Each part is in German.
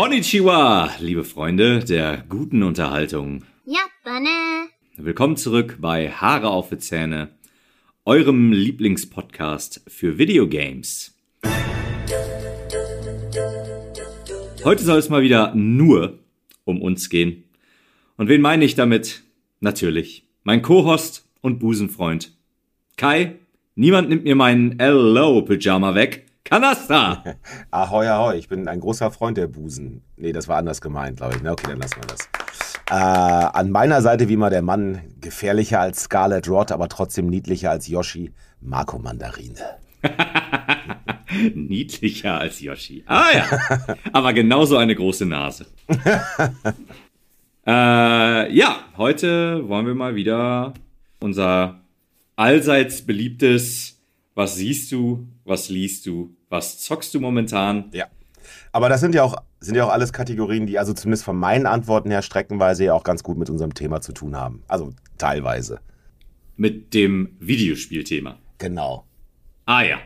Konnichiwa, liebe Freunde der guten Unterhaltung. Ja, Banne. Willkommen zurück bei Haare auf die Zähne, eurem Lieblingspodcast für Videogames. Heute soll es mal wieder nur um uns gehen. Und wen meine ich damit? Natürlich, mein Co-Host und Busenfreund. Kai, niemand nimmt mir meinen Hello-Pyjama weg. Kanasta! ahoi, ahoi, ich bin ein großer Freund der Busen. Nee, das war anders gemeint, glaube ich. Na, okay, dann lassen wir das. Äh, an meiner Seite wie immer der Mann, gefährlicher als Scarlet Rod, aber trotzdem niedlicher als Yoshi, Marco Mandarine. Niedlicher als Yoshi. Ah ja, aber genauso eine große Nase. äh, ja, heute wollen wir mal wieder unser allseits beliebtes Was siehst du, was liest du, was zockst du momentan? Ja. Aber das sind ja auch, sind ja auch alles Kategorien, die also zumindest von meinen Antworten her streckenweise ja auch ganz gut mit unserem Thema zu tun haben. Also teilweise. Mit dem Videospielthema. Genau. Ah ja.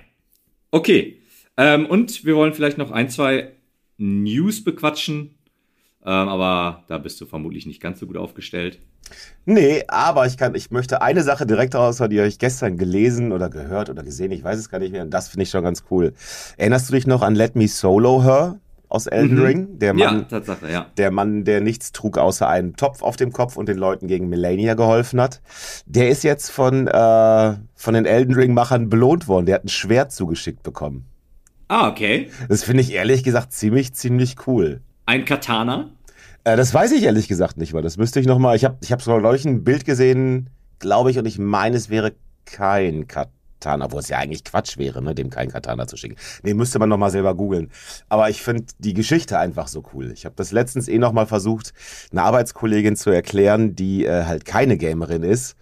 Okay. Ähm, und wir wollen vielleicht noch ein, zwei News bequatschen. Ähm, aber da bist du vermutlich nicht ganz so gut aufgestellt. Nee, aber ich kann, ich möchte eine Sache direkt raus, die habe ich gestern gelesen oder gehört oder gesehen, ich weiß es gar nicht mehr, und das finde ich schon ganz cool. Erinnerst du dich noch an Let Me Solo Her aus Elden mhm. Ring? Der Mann, ja, Tatsache, ja. Der Mann, der nichts trug außer einen Topf auf dem Kopf und den Leuten gegen Melania geholfen hat. Der ist jetzt von, äh, von den Elden Ring-Machern belohnt worden. Der hat ein Schwert zugeschickt bekommen. Ah, okay. Das finde ich ehrlich gesagt ziemlich, ziemlich cool. Ein Katana? Äh, das weiß ich ehrlich gesagt nicht mal. Das müsste ich nochmal. Ich habe ich hab so neulich ein Bild gesehen, glaube ich, und ich meine, es wäre kein Katana, obwohl es ja eigentlich Quatsch wäre, ne, dem kein Katana zu schicken. Nee, müsste man nochmal selber googeln. Aber ich finde die Geschichte einfach so cool. Ich habe das letztens eh nochmal versucht, eine Arbeitskollegin zu erklären, die äh, halt keine Gamerin ist.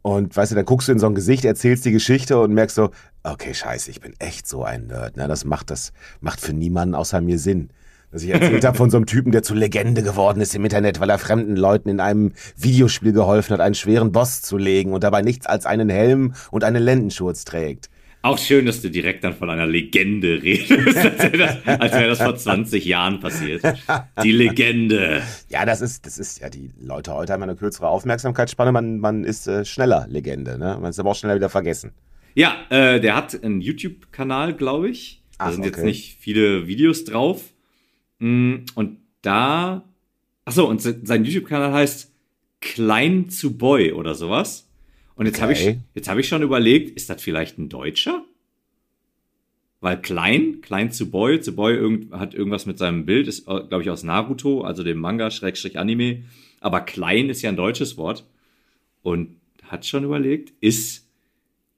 Und weißt du, dann guckst du in so ein Gesicht, erzählst die Geschichte und merkst so, okay, scheiße, ich bin echt so ein Nerd. Ne? Das macht das macht für niemanden außer mir Sinn dass ich erzählt habe von so einem Typen, der zur Legende geworden ist im Internet, weil er fremden Leuten in einem Videospiel geholfen hat, einen schweren Boss zu legen und dabei nichts als einen Helm und einen Lendenschurz trägt. Auch schön, dass du direkt dann von einer Legende redest, als wäre das, wär das vor 20 Jahren passiert. Die Legende. Ja, das ist, das ist ja, die Leute heute haben eine kürzere Aufmerksamkeitsspanne, man, man ist äh, schneller Legende, ne? Man ist aber auch schneller wieder vergessen. Ja, äh, der hat einen YouTube-Kanal, glaube ich. Da Ach, sind okay. jetzt nicht viele Videos drauf. Mm, und da, achso, und sein YouTube-Kanal heißt Klein zu Boy oder sowas. Und jetzt okay. habe ich, jetzt habe ich schon überlegt, ist das vielleicht ein Deutscher? Weil Klein, Klein zu Boy, zu Boy irgend, hat irgendwas mit seinem Bild, ist, glaube ich, aus Naruto, also dem Manga, Schrägstrich Anime. Aber Klein ist ja ein deutsches Wort. Und hat schon überlegt, ist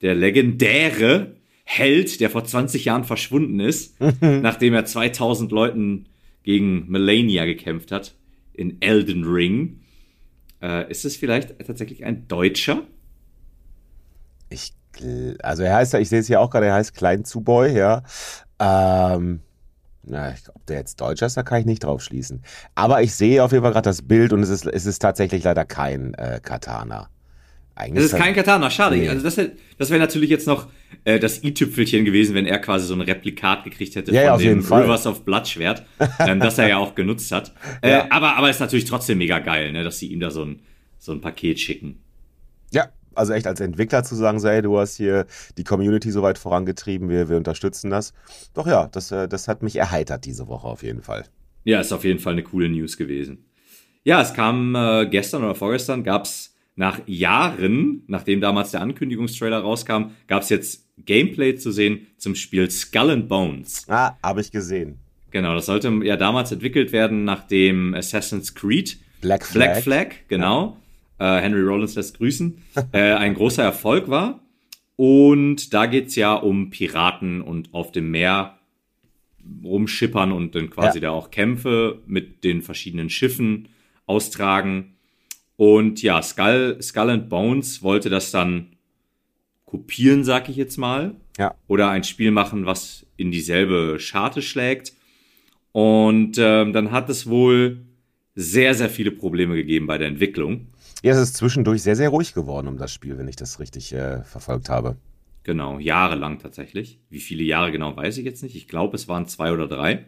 der legendäre Held, der vor 20 Jahren verschwunden ist, nachdem er 2000 Leuten gegen Melania gekämpft hat in Elden Ring. Äh, ist es vielleicht tatsächlich ein Deutscher? Ich, also er heißt ja, ich sehe es hier auch gerade, er heißt Klein Zuboy, ja. Ähm, na, ob der jetzt Deutscher ist, da kann ich nicht drauf schließen. Aber ich sehe auf jeden Fall gerade das Bild und es ist, es ist tatsächlich leider kein äh, Katana. Eigentlich das ist kein Katana, schade. Nee. Also das, das wäre natürlich jetzt noch äh, das i-Tüpfelchen gewesen, wenn er quasi so ein Replikat gekriegt hätte ja, von ja, dem Rivers of Blood Schwert, ähm, das er ja auch genutzt hat. Äh, ja. aber, aber ist natürlich trotzdem mega geil, ne, dass sie ihm da so ein, so ein Paket schicken. Ja, also echt als Entwickler zu sagen, so, hey, du hast hier die Community so weit vorangetrieben, wir, wir unterstützen das. Doch ja, das, äh, das hat mich erheitert diese Woche auf jeden Fall. Ja, ist auf jeden Fall eine coole News gewesen. Ja, es kam äh, gestern oder vorgestern, gab's nach Jahren, nachdem damals der Ankündigungstrailer rauskam, gab es jetzt Gameplay zu sehen zum Spiel Skull and Bones. Ah, habe ich gesehen. Genau, das sollte ja damals entwickelt werden, nachdem Assassin's Creed Black Flag, Black Flag genau, ja. äh, Henry Rollins lässt grüßen, äh, ein großer Erfolg war. Und da geht's ja um Piraten und auf dem Meer rumschippern und dann quasi ja. da auch Kämpfe mit den verschiedenen Schiffen austragen. Und ja, Skull, Skull and Bones wollte das dann kopieren, sag ich jetzt mal. Ja. Oder ein Spiel machen, was in dieselbe Scharte schlägt. Und ähm, dann hat es wohl sehr, sehr viele Probleme gegeben bei der Entwicklung. Ja, es ist zwischendurch sehr, sehr ruhig geworden um das Spiel, wenn ich das richtig äh, verfolgt habe. Genau, jahrelang tatsächlich. Wie viele Jahre genau, weiß ich jetzt nicht. Ich glaube, es waren zwei oder drei.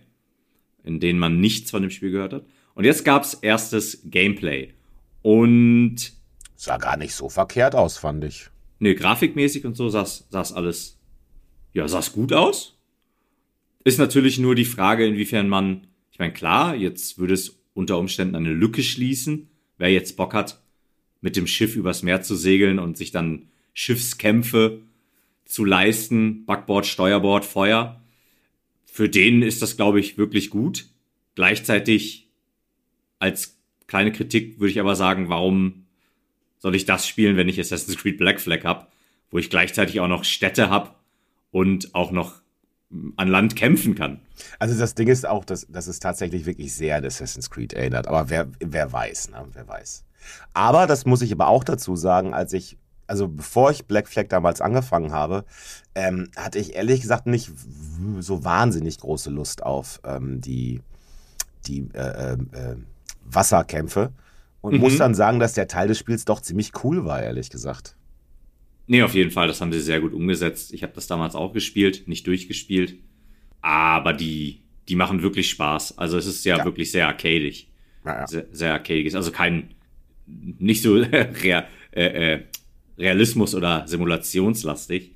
in denen man nichts von dem Spiel gehört hat. Und jetzt gab's erstes Gameplay. Und. Sah gar nicht so verkehrt aus, fand ich. Nee, grafikmäßig und so sah's, sah's alles. Ja, sah's gut aus. Ist natürlich nur die Frage, inwiefern man. Ich meine, klar, jetzt würde es unter Umständen eine Lücke schließen. Wer jetzt Bock hat, mit dem Schiff übers Meer zu segeln und sich dann Schiffskämpfe zu leisten, Backbord, Steuerbord, Feuer. Für den ist das, glaube ich, wirklich gut. Gleichzeitig als kleine Kritik würde ich aber sagen, warum soll ich das spielen, wenn ich Assassin's Creed Black Flag habe, wo ich gleichzeitig auch noch Städte habe und auch noch an Land kämpfen kann. Also das Ding ist auch, dass, dass es tatsächlich wirklich sehr an Assassin's Creed erinnert. Aber wer, wer weiß, ne? Wer weiß. Aber das muss ich aber auch dazu sagen, als ich also bevor ich Black Flag damals angefangen habe, ähm, hatte ich ehrlich gesagt nicht so wahnsinnig große Lust auf ähm, die, die äh, äh, äh, Wasserkämpfe und mhm. muss dann sagen, dass der Teil des Spiels doch ziemlich cool war, ehrlich gesagt. Nee, auf jeden Fall, das haben sie sehr gut umgesetzt. Ich habe das damals auch gespielt, nicht durchgespielt, aber die, die machen wirklich Spaß. Also es ist ja, ja. wirklich sehr arcadig. Ja. Sehr, sehr arcadig. Also kein, nicht so rea, äh, äh, Realismus oder simulationslastig,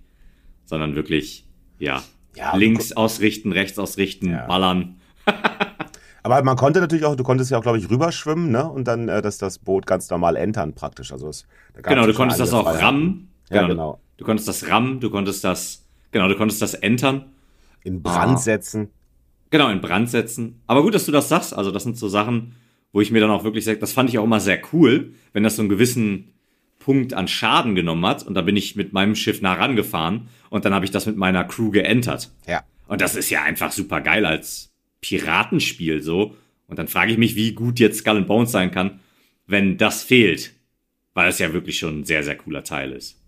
sondern wirklich, ja, ja links ausrichten, rechts ausrichten, ballern. Aber man konnte natürlich auch, du konntest ja auch, glaube ich, rüberschwimmen, ne? Und dann äh, das, das Boot ganz normal entern praktisch. Also es, genau, du konntest das auch rammen. Genau. Ja, genau. Du konntest das rammen, du konntest das, genau, du konntest das entern. In Brand ah. setzen. Genau, in Brand setzen. Aber gut, dass du das sagst. Also das sind so Sachen, wo ich mir dann auch wirklich sage, das fand ich auch immer sehr cool, wenn das so einen gewissen Punkt an Schaden genommen hat. Und da bin ich mit meinem Schiff nah rangefahren und dann habe ich das mit meiner Crew geentert. Ja. Und das ist ja einfach super geil als Piratenspiel so. Und dann frage ich mich, wie gut jetzt Skull and Bones sein kann, wenn das fehlt. Weil es ja wirklich schon ein sehr, sehr cooler Teil ist.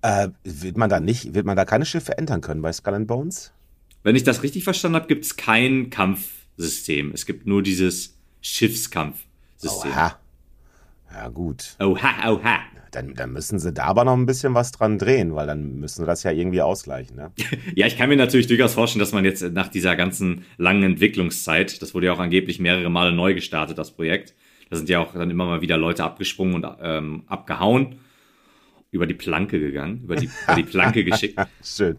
Äh, wird man da nicht, wird man da keine Schiffe entern können bei Skull and Bones? Wenn ich das richtig verstanden habe, gibt es kein Kampfsystem. Es gibt nur dieses Schiffskampfsystem. Oha. Ja, gut. Oha, oha. Dann, dann müssen sie da aber noch ein bisschen was dran drehen, weil dann müssen sie das ja irgendwie ausgleichen. Ne? ja, ich kann mir natürlich durchaus vorstellen, dass man jetzt nach dieser ganzen langen Entwicklungszeit, das wurde ja auch angeblich mehrere Male neu gestartet, das Projekt. Da sind ja auch dann immer mal wieder Leute abgesprungen und ähm, abgehauen, über die Planke gegangen, über die, über die Planke geschickt. Schön.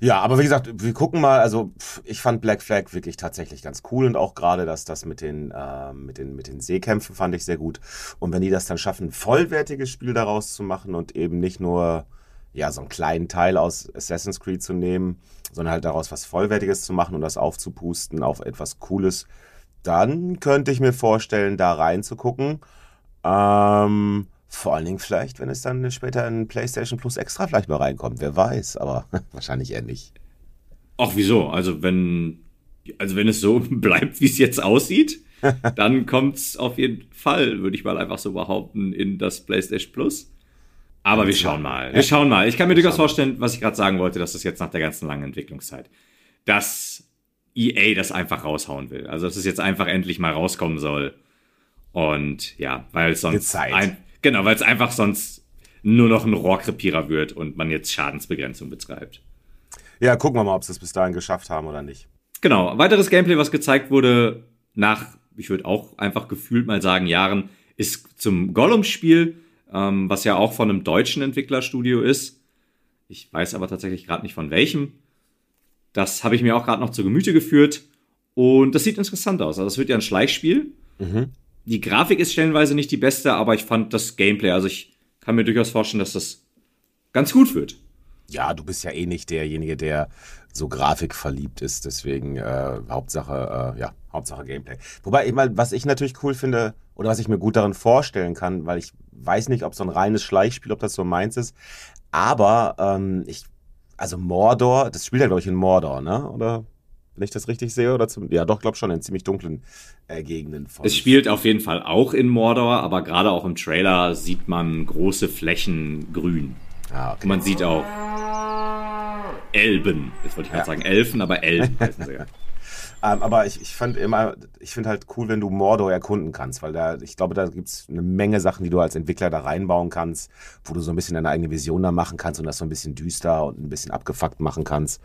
Ja, aber wie gesagt, wir gucken mal. Also ich fand Black Flag wirklich tatsächlich ganz cool und auch gerade dass das mit den, äh, mit, den, mit den Seekämpfen fand ich sehr gut. Und wenn die das dann schaffen, ein vollwertiges Spiel daraus zu machen und eben nicht nur ja, so einen kleinen Teil aus Assassin's Creed zu nehmen, sondern halt daraus was Vollwertiges zu machen und das aufzupusten auf etwas Cooles, dann könnte ich mir vorstellen, da reinzugucken. Ähm, vor allen Dingen vielleicht, wenn es dann später in PlayStation Plus extra vielleicht mal reinkommt. Wer weiß, aber wahrscheinlich eher nicht. Ach, wieso? Also wenn, also wenn es so bleibt, wie es jetzt aussieht, dann kommt es auf jeden Fall, würde ich mal einfach so behaupten, in das PlayStation Plus. Aber wir schauen mal. Wir schauen mal. Ich kann mir durchaus vorstellen, was ich gerade sagen wollte, dass das jetzt nach der ganzen langen Entwicklungszeit, dass EA das einfach raushauen will. Also dass es jetzt einfach endlich mal rauskommen soll. Und ja, weil sonst ein, Genau, weil es einfach sonst nur noch ein Rohrkrepierer wird und man jetzt Schadensbegrenzung betreibt. Ja, gucken wir mal, ob sie es bis dahin geschafft haben oder nicht. Genau, weiteres Gameplay, was gezeigt wurde nach, ich würde auch einfach gefühlt mal sagen, Jahren, ist zum Gollum-Spiel, ähm, was ja auch von einem deutschen Entwicklerstudio ist. Ich weiß aber tatsächlich gerade nicht von welchem. Das habe ich mir auch gerade noch zu Gemüte geführt. Und das sieht interessant aus. Also es wird ja ein Schleichspiel. Mhm die Grafik ist stellenweise nicht die beste, aber ich fand das Gameplay, also ich kann mir durchaus vorstellen, dass das ganz gut wird. Ja, du bist ja eh nicht derjenige, der so grafikverliebt ist, deswegen äh, Hauptsache, äh, ja, Hauptsache Gameplay. Wobei, ich mal, was ich natürlich cool finde oder was ich mir gut darin vorstellen kann, weil ich weiß nicht, ob so ein reines Schleichspiel, ob das so meins ist, aber ähm, ich, also Mordor, das spielt ja glaube ich in Mordor, ne? Oder wenn ich das richtig sehe. Oder zum, ja, doch, glaube schon in ziemlich dunklen äh, Gegenden. Von es spielt auf jeden Fall auch in Mordor, aber gerade auch im Trailer sieht man große Flächen grün. Ah, okay. Und man sieht auch Elben. Jetzt wollte ich gerade ja. sagen Elfen, aber Elben heißen sie ja. ähm, aber ich, ich fand immer, ich finde halt cool, wenn du Mordor erkunden kannst, weil da, ich glaube, da gibt es eine Menge Sachen, die du als Entwickler da reinbauen kannst, wo du so ein bisschen deine eigene Vision da machen kannst und das so ein bisschen düster und ein bisschen abgefuckt machen kannst.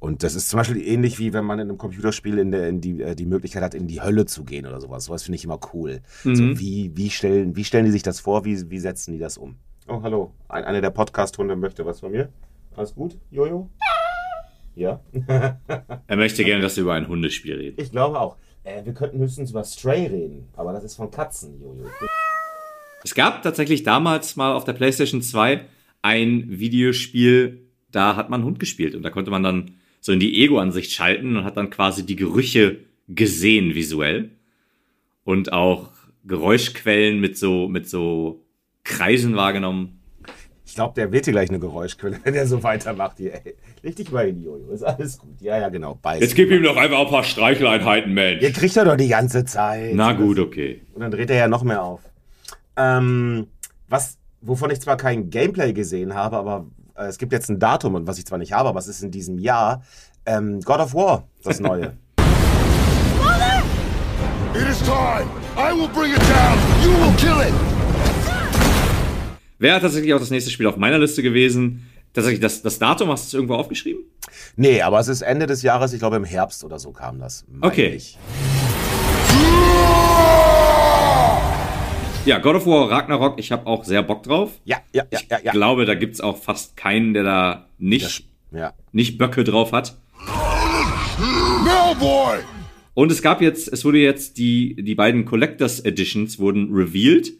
Und das ist zum Beispiel ähnlich wie wenn man in einem Computerspiel in, der, in die, äh, die Möglichkeit hat, in die Hölle zu gehen oder sowas. Sowas finde ich immer cool. Mhm. So, wie, wie, stellen, wie stellen die sich das vor? Wie, wie setzen die das um? Oh, hallo. Ein, einer der Podcast-Hunde möchte was von mir. Alles gut, Jojo? Ja. er möchte gerne, dass wir über ein Hundespiel reden. Ich glaube auch. Äh, wir könnten höchstens über Stray reden, aber das ist von Katzen, Jojo. Es gab tatsächlich damals mal auf der PlayStation 2 ein Videospiel, da hat man Hund gespielt und da konnte man dann so in die Ego-Ansicht schalten und hat dann quasi die Gerüche gesehen visuell und auch Geräuschquellen mit so mit so Kreisen wahrgenommen. Ich glaube, der wird hier gleich eine Geräuschquelle, wenn er so weitermacht hier. Ey. Leg dich mal hin, Jojo. Ist alles gut. Ja, ja, genau. Beiß Jetzt gib ihm doch einfach ein paar Streicheleinheiten, Mensch. Ihr kriegt er doch die ganze Zeit. Na gut, okay. Und dann dreht er ja noch mehr auf. Ähm, was, wovon ich zwar kein Gameplay gesehen habe, aber es gibt jetzt ein Datum, und was ich zwar nicht habe, aber es ist in diesem Jahr. Ähm, God of War, das neue. Mother! It is time! I will bring it down! You will kill it! Wäre tatsächlich auch das nächste Spiel auf meiner Liste gewesen. Tatsächlich, das, das Datum hast du es irgendwo aufgeschrieben? Nee, aber es ist Ende des Jahres, ich glaube im Herbst oder so kam das. Okay. Ich. Ja, God of War Ragnarok, ich habe auch sehr Bock drauf. Ja, ja, ja, ja. Ich glaube, da gibt es auch fast keinen, der da nicht, ja. nicht Böcke drauf hat. No, boy! Und es gab jetzt, es wurde jetzt die, die beiden Collectors Editions wurden revealed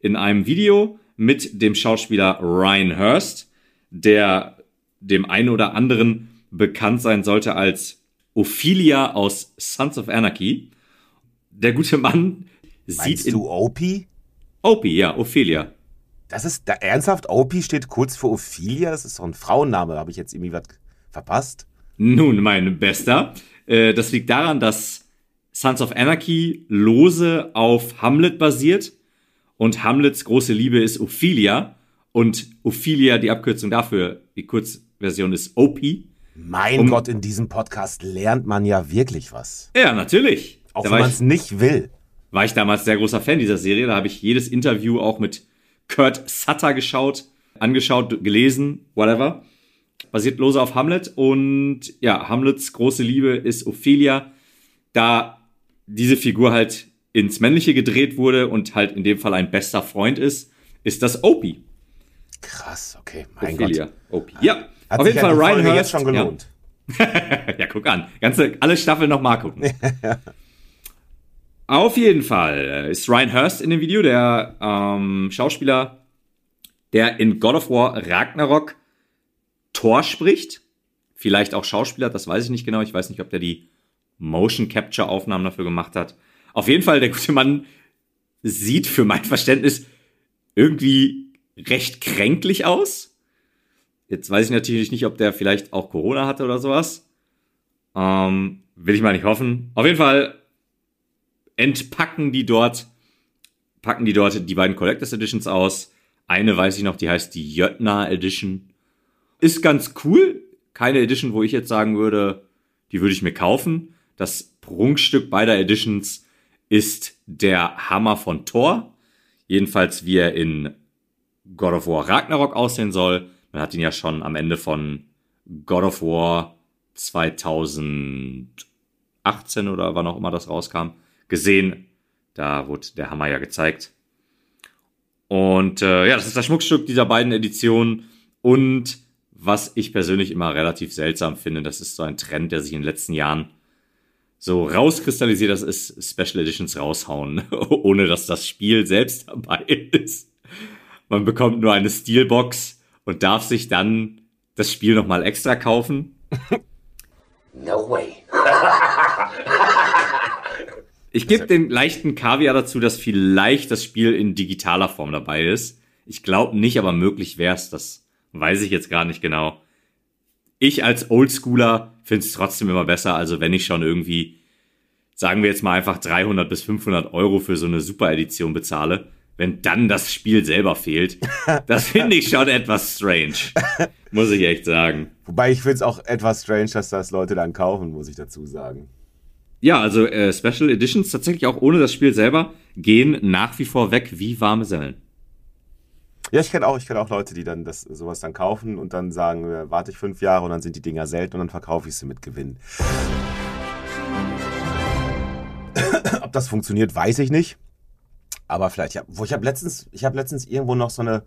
in einem Video mit dem Schauspieler Ryan Hurst, der dem einen oder anderen bekannt sein sollte als Ophelia aus Sons of Anarchy. Der gute Mann Meinst sieht. du Opie? Opie, ja, Ophelia. Das ist da, ernsthaft, Opie steht kurz für Ophelia. Das ist doch ein Frauenname. Habe ich jetzt irgendwie was verpasst? Nun, mein Bester. Äh, das liegt daran, dass Sons of Anarchy lose auf Hamlet basiert. Und Hamlets große Liebe ist Ophelia. Und Ophelia, die Abkürzung dafür, die Kurzversion ist Opie. Mein um, Gott, in diesem Podcast lernt man ja wirklich was. Ja, natürlich. Auch da wenn man es nicht will war ich damals sehr großer Fan dieser Serie. Da habe ich jedes Interview auch mit Kurt Sutter geschaut, angeschaut, gelesen, whatever. Basiert lose auf Hamlet. Und ja, Hamlets große Liebe ist Ophelia. Da diese Figur halt ins Männliche gedreht wurde und halt in dem Fall ein bester Freund ist, ist das Opie. Krass, okay. Mein Ophelia. Gott. Opie. Ja, Hat auf jeden Fall Ryan Hurst. jetzt schon gelohnt. Ja. ja, guck an. Ganze, alle Staffeln nochmal gucken. Auf jeden Fall ist Ryan Hurst in dem Video, der ähm, Schauspieler, der in God of War Ragnarok Thor spricht. Vielleicht auch Schauspieler, das weiß ich nicht genau. Ich weiß nicht, ob der die Motion Capture Aufnahmen dafür gemacht hat. Auf jeden Fall, der gute Mann sieht für mein Verständnis irgendwie recht kränklich aus. Jetzt weiß ich natürlich nicht, ob der vielleicht auch Corona hatte oder sowas. Ähm, will ich mal nicht hoffen. Auf jeden Fall entpacken die dort, packen die dort die beiden Collectors Editions aus. Eine weiß ich noch, die heißt die Jötner Edition. Ist ganz cool. Keine Edition, wo ich jetzt sagen würde, die würde ich mir kaufen. Das Prunkstück beider Editions ist der Hammer von Thor. Jedenfalls, wie er in God of War Ragnarok aussehen soll. Man hat ihn ja schon am Ende von God of War 2018 oder wann auch immer das rauskam, gesehen. Da wurde der Hammer ja gezeigt. Und äh, ja, das ist das Schmuckstück dieser beiden Editionen. Und was ich persönlich immer relativ seltsam finde, das ist so ein Trend, der sich in den letzten Jahren so rauskristallisiert, das ist Special Editions raushauen, ohne dass das Spiel selbst dabei ist. Man bekommt nur eine Steelbox und darf sich dann das Spiel nochmal extra kaufen. No way. Ich gebe den leichten Kaviar dazu, dass vielleicht das Spiel in digitaler Form dabei ist. Ich glaube nicht, aber möglich wäre es. Das weiß ich jetzt gar nicht genau. Ich als Oldschooler finde es trotzdem immer besser. Also wenn ich schon irgendwie, sagen wir jetzt mal einfach 300 bis 500 Euro für so eine Super-Edition bezahle, wenn dann das Spiel selber fehlt, das finde ich schon etwas strange. Muss ich echt sagen. Wobei ich finde es auch etwas strange, dass das Leute dann kaufen, muss ich dazu sagen. Ja, also äh, Special Editions tatsächlich auch ohne das Spiel selber gehen nach wie vor weg wie warme Semmeln. Ja, ich kenne auch, kenn auch Leute, die dann das, sowas dann kaufen und dann sagen, äh, warte ich fünf Jahre und dann sind die Dinger selten und dann verkaufe ich sie mit Gewinn. Ob das funktioniert, weiß ich nicht. Aber vielleicht, ja, wo ich habe letztens, ich habe letztens irgendwo noch so eine,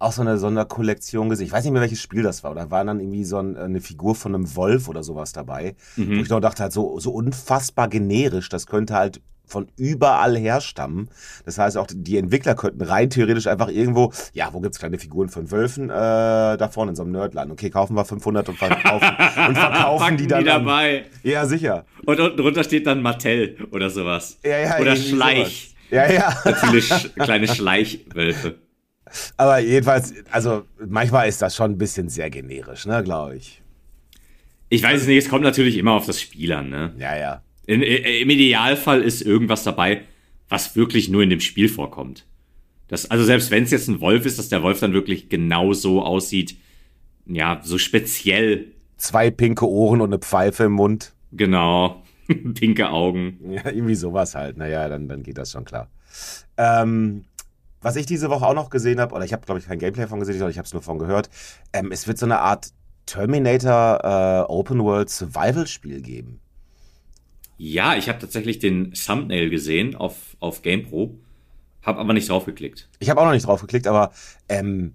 auch so eine Sonderkollektion gesehen. Ich weiß nicht mehr, welches Spiel das war. Da war dann irgendwie so ein, eine Figur von einem Wolf oder sowas dabei. Mhm. Wo ich noch dachte, halt so, so unfassbar generisch. Das könnte halt von überall herstammen. Das heißt, auch die Entwickler könnten rein theoretisch einfach irgendwo, ja, wo gibt's kleine Figuren von Wölfen? Äh, da vorne in so einem Nerdland. Okay, kaufen wir 500 und verkaufen, und verkaufen die dann. Die dabei. An. Ja, sicher. Und unten drunter steht dann Mattel oder sowas. Ja, ja, oder Schleich. Sowas. Ja, ja. Viele kleine Schleichwölfe. Aber jedenfalls, also manchmal ist das schon ein bisschen sehr generisch, ne, glaube ich. Ich weiß es nicht, es kommt natürlich immer auf das Spiel an, ne? Ja, ja. In, Im Idealfall ist irgendwas dabei, was wirklich nur in dem Spiel vorkommt. Das, also selbst wenn es jetzt ein Wolf ist, dass der Wolf dann wirklich genau so aussieht, ja, so speziell. Zwei pinke Ohren und eine Pfeife im Mund. Genau. pinke Augen. Ja, irgendwie sowas halt. Naja, dann, dann geht das schon klar. Ähm, was ich diese Woche auch noch gesehen habe, oder ich habe, glaube ich, kein Gameplay von gesehen, sondern ich habe es nur von gehört, ähm, es wird so eine Art Terminator äh, Open World Survival Spiel geben. Ja, ich habe tatsächlich den Thumbnail gesehen auf, auf GamePro, habe aber nicht draufgeklickt. Ich habe auch noch nicht draufgeklickt, aber ähm,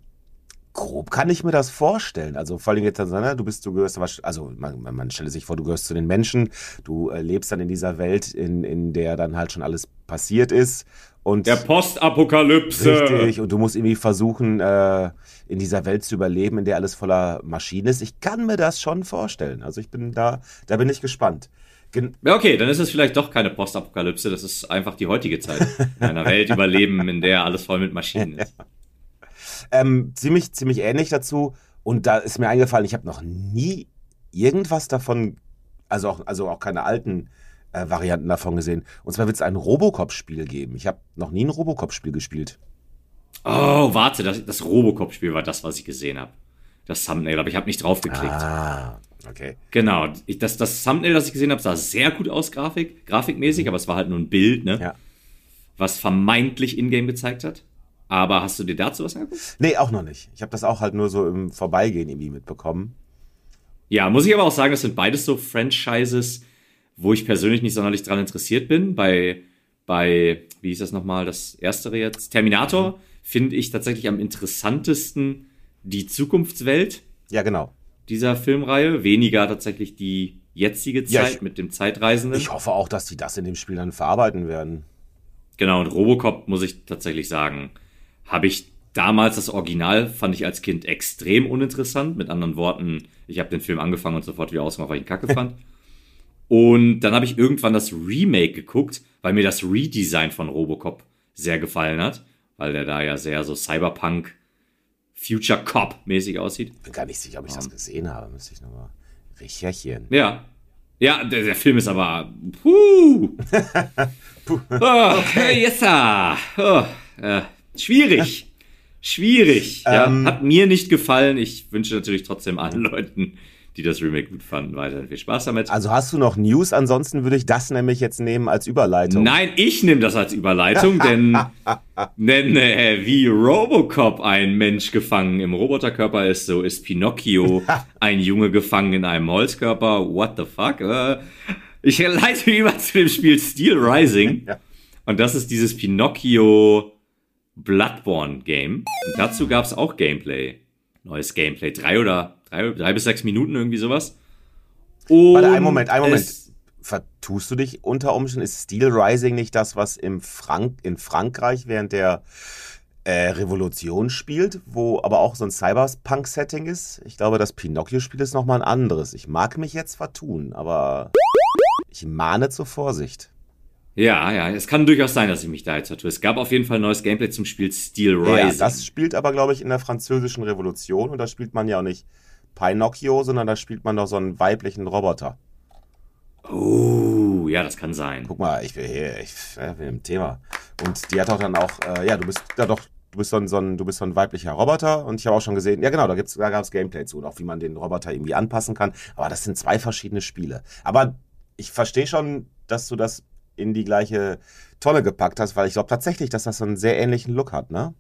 grob kann ich mir das vorstellen. Also vor allem jetzt, ne, du bist, du gehörst, also man, man stelle sich vor, du gehörst zu den Menschen, du äh, lebst dann in dieser Welt, in, in der dann halt schon alles passiert ist. Und Der Postapokalypse. Richtig, und du musst irgendwie versuchen, äh, in dieser Welt zu überleben, in der alles voller Maschinen ist. Ich kann mir das schon vorstellen. Also ich bin da, da bin ich gespannt. Ja, okay, dann ist es vielleicht doch keine Postapokalypse, das ist einfach die heutige Zeit. In einer Welt überleben, in der alles voll mit Maschinen ist. Ähm, ziemlich, ziemlich ähnlich dazu. Und da ist mir eingefallen, ich habe noch nie irgendwas davon, also auch, also auch keine alten äh, Varianten davon gesehen. Und zwar wird es ein Robocop-Spiel geben. Ich habe noch nie ein Robocop-Spiel gespielt. Oh, warte, das, das Robocop-Spiel war das, was ich gesehen habe. Das Thumbnail, aber ich habe nicht draufgeklickt. Ah, Okay. Genau. Ich, das, das Thumbnail, das ich gesehen habe, sah sehr gut aus, Grafik, grafikmäßig, mhm. aber es war halt nur ein Bild, ne? Ja. Was vermeintlich Ingame gezeigt hat. Aber hast du dir dazu was angeguckt? Nee, auch noch nicht. Ich habe das auch halt nur so im Vorbeigehen irgendwie mitbekommen. Ja, muss ich aber auch sagen, das sind beides so Franchises, wo ich persönlich nicht sonderlich dran interessiert bin. Bei, bei wie hieß das nochmal, das erstere jetzt? Terminator mhm. finde ich tatsächlich am interessantesten die Zukunftswelt. Ja, genau dieser Filmreihe, weniger tatsächlich die jetzige Zeit ja, ich, mit dem Zeitreisenden. Ich hoffe auch, dass die das in dem Spiel dann verarbeiten werden. Genau, und Robocop, muss ich tatsächlich sagen, habe ich damals das Original, fand ich als Kind extrem uninteressant. Mit anderen Worten, ich habe den Film angefangen und sofort wieder ausgemacht, weil ich ihn kacke fand. und dann habe ich irgendwann das Remake geguckt, weil mir das Redesign von Robocop sehr gefallen hat, weil der da ja sehr so Cyberpunk Future Cop-mäßig aussieht. Bin gar nicht sicher, ob ich um. das gesehen habe. Müsste ich nochmal recherchieren. Ja. Ja, der, der Film ist aber. Puh. puh. Oh, okay. Yes, sir. Oh, äh, schwierig. schwierig. Ja, ähm, hat mir nicht gefallen. Ich wünsche natürlich trotzdem allen Leuten, die das Remake gut fanden. Weiterhin viel Spaß damit. Also hast du noch News? Ansonsten würde ich das nämlich jetzt nehmen als Überleitung. Nein, ich nehme das als Überleitung, denn, denn äh, wie Robocop ein Mensch gefangen im Roboterkörper ist, so ist Pinocchio ein Junge gefangen in einem Holzkörper. What the fuck? Äh, ich leite über zu dem Spiel Steel Rising. Und das ist dieses Pinocchio Bloodborne Game. Und dazu gab es auch Gameplay. Neues Gameplay. Drei oder drei, drei bis sechs Minuten, irgendwie sowas. Und Warte, einen Moment, einen Moment. Vertust du dich unter Umständen? Ist Steel Rising nicht das, was im Frank in Frankreich während der äh, Revolution spielt, wo aber auch so ein Cyberpunk-Setting ist? Ich glaube, das Pinocchio-Spiel ist nochmal ein anderes. Ich mag mich jetzt vertun, aber ich mahne zur Vorsicht. Ja, ja, es kann durchaus sein, dass ich mich da jetzt vertue. Es gab auf jeden Fall neues Gameplay zum Spiel Steel Rising. Ja, das spielt aber, glaube ich, in der französischen Revolution und da spielt man ja auch nicht Pinocchio, sondern da spielt man doch so einen weiblichen Roboter. Oh, ja, das kann sein. Guck mal, ich bin hier, ich bin im Thema. Und die hat auch dann auch, äh, ja, du bist ja doch, du bist so ein, so ein, du bist so ein weiblicher Roboter und ich habe auch schon gesehen, ja genau, da gibt's, da gab es Gameplay zu und auch wie man den Roboter irgendwie anpassen kann. Aber das sind zwei verschiedene Spiele. Aber ich verstehe schon, dass du das in die gleiche Tonne gepackt hast, weil ich glaube tatsächlich, dass das so einen sehr ähnlichen Look hat, ne?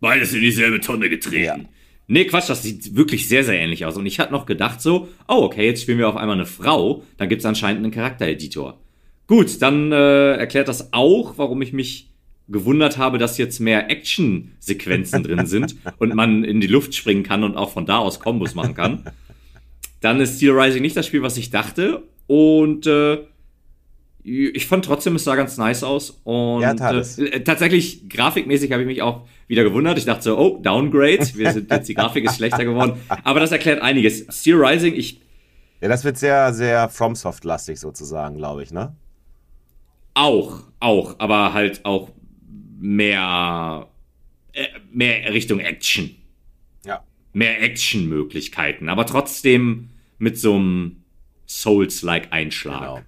beides in dieselbe Tonne getreten. Ja. Nee, Quatsch, das sieht wirklich sehr, sehr ähnlich aus. Und ich hatte noch gedacht so, oh, okay, jetzt spielen wir auf einmal eine Frau, dann gibt es anscheinend einen Charaktereditor. Gut, dann äh, erklärt das auch, warum ich mich gewundert habe, dass jetzt mehr Action-Sequenzen drin sind und man in die Luft springen kann und auch von da aus Kombos machen kann. Dann ist Steel Rising nicht das Spiel, was ich dachte. Und äh, ich fand trotzdem, es sah ganz nice aus. Und ja, äh, tatsächlich, grafikmäßig habe ich mich auch wieder gewundert. Ich dachte so, oh, Downgrade. Wir sind jetzt, die Grafik ist schlechter geworden. Aber das erklärt einiges. Steel Rising, ich. Ja, das wird sehr, sehr FromSoft-lastig sozusagen, glaube ich, ne? Auch, auch, aber halt auch mehr, äh, mehr Richtung Action. Ja. Mehr Action-Möglichkeiten, aber trotzdem mit so einem Souls-like Einschlag. Genau.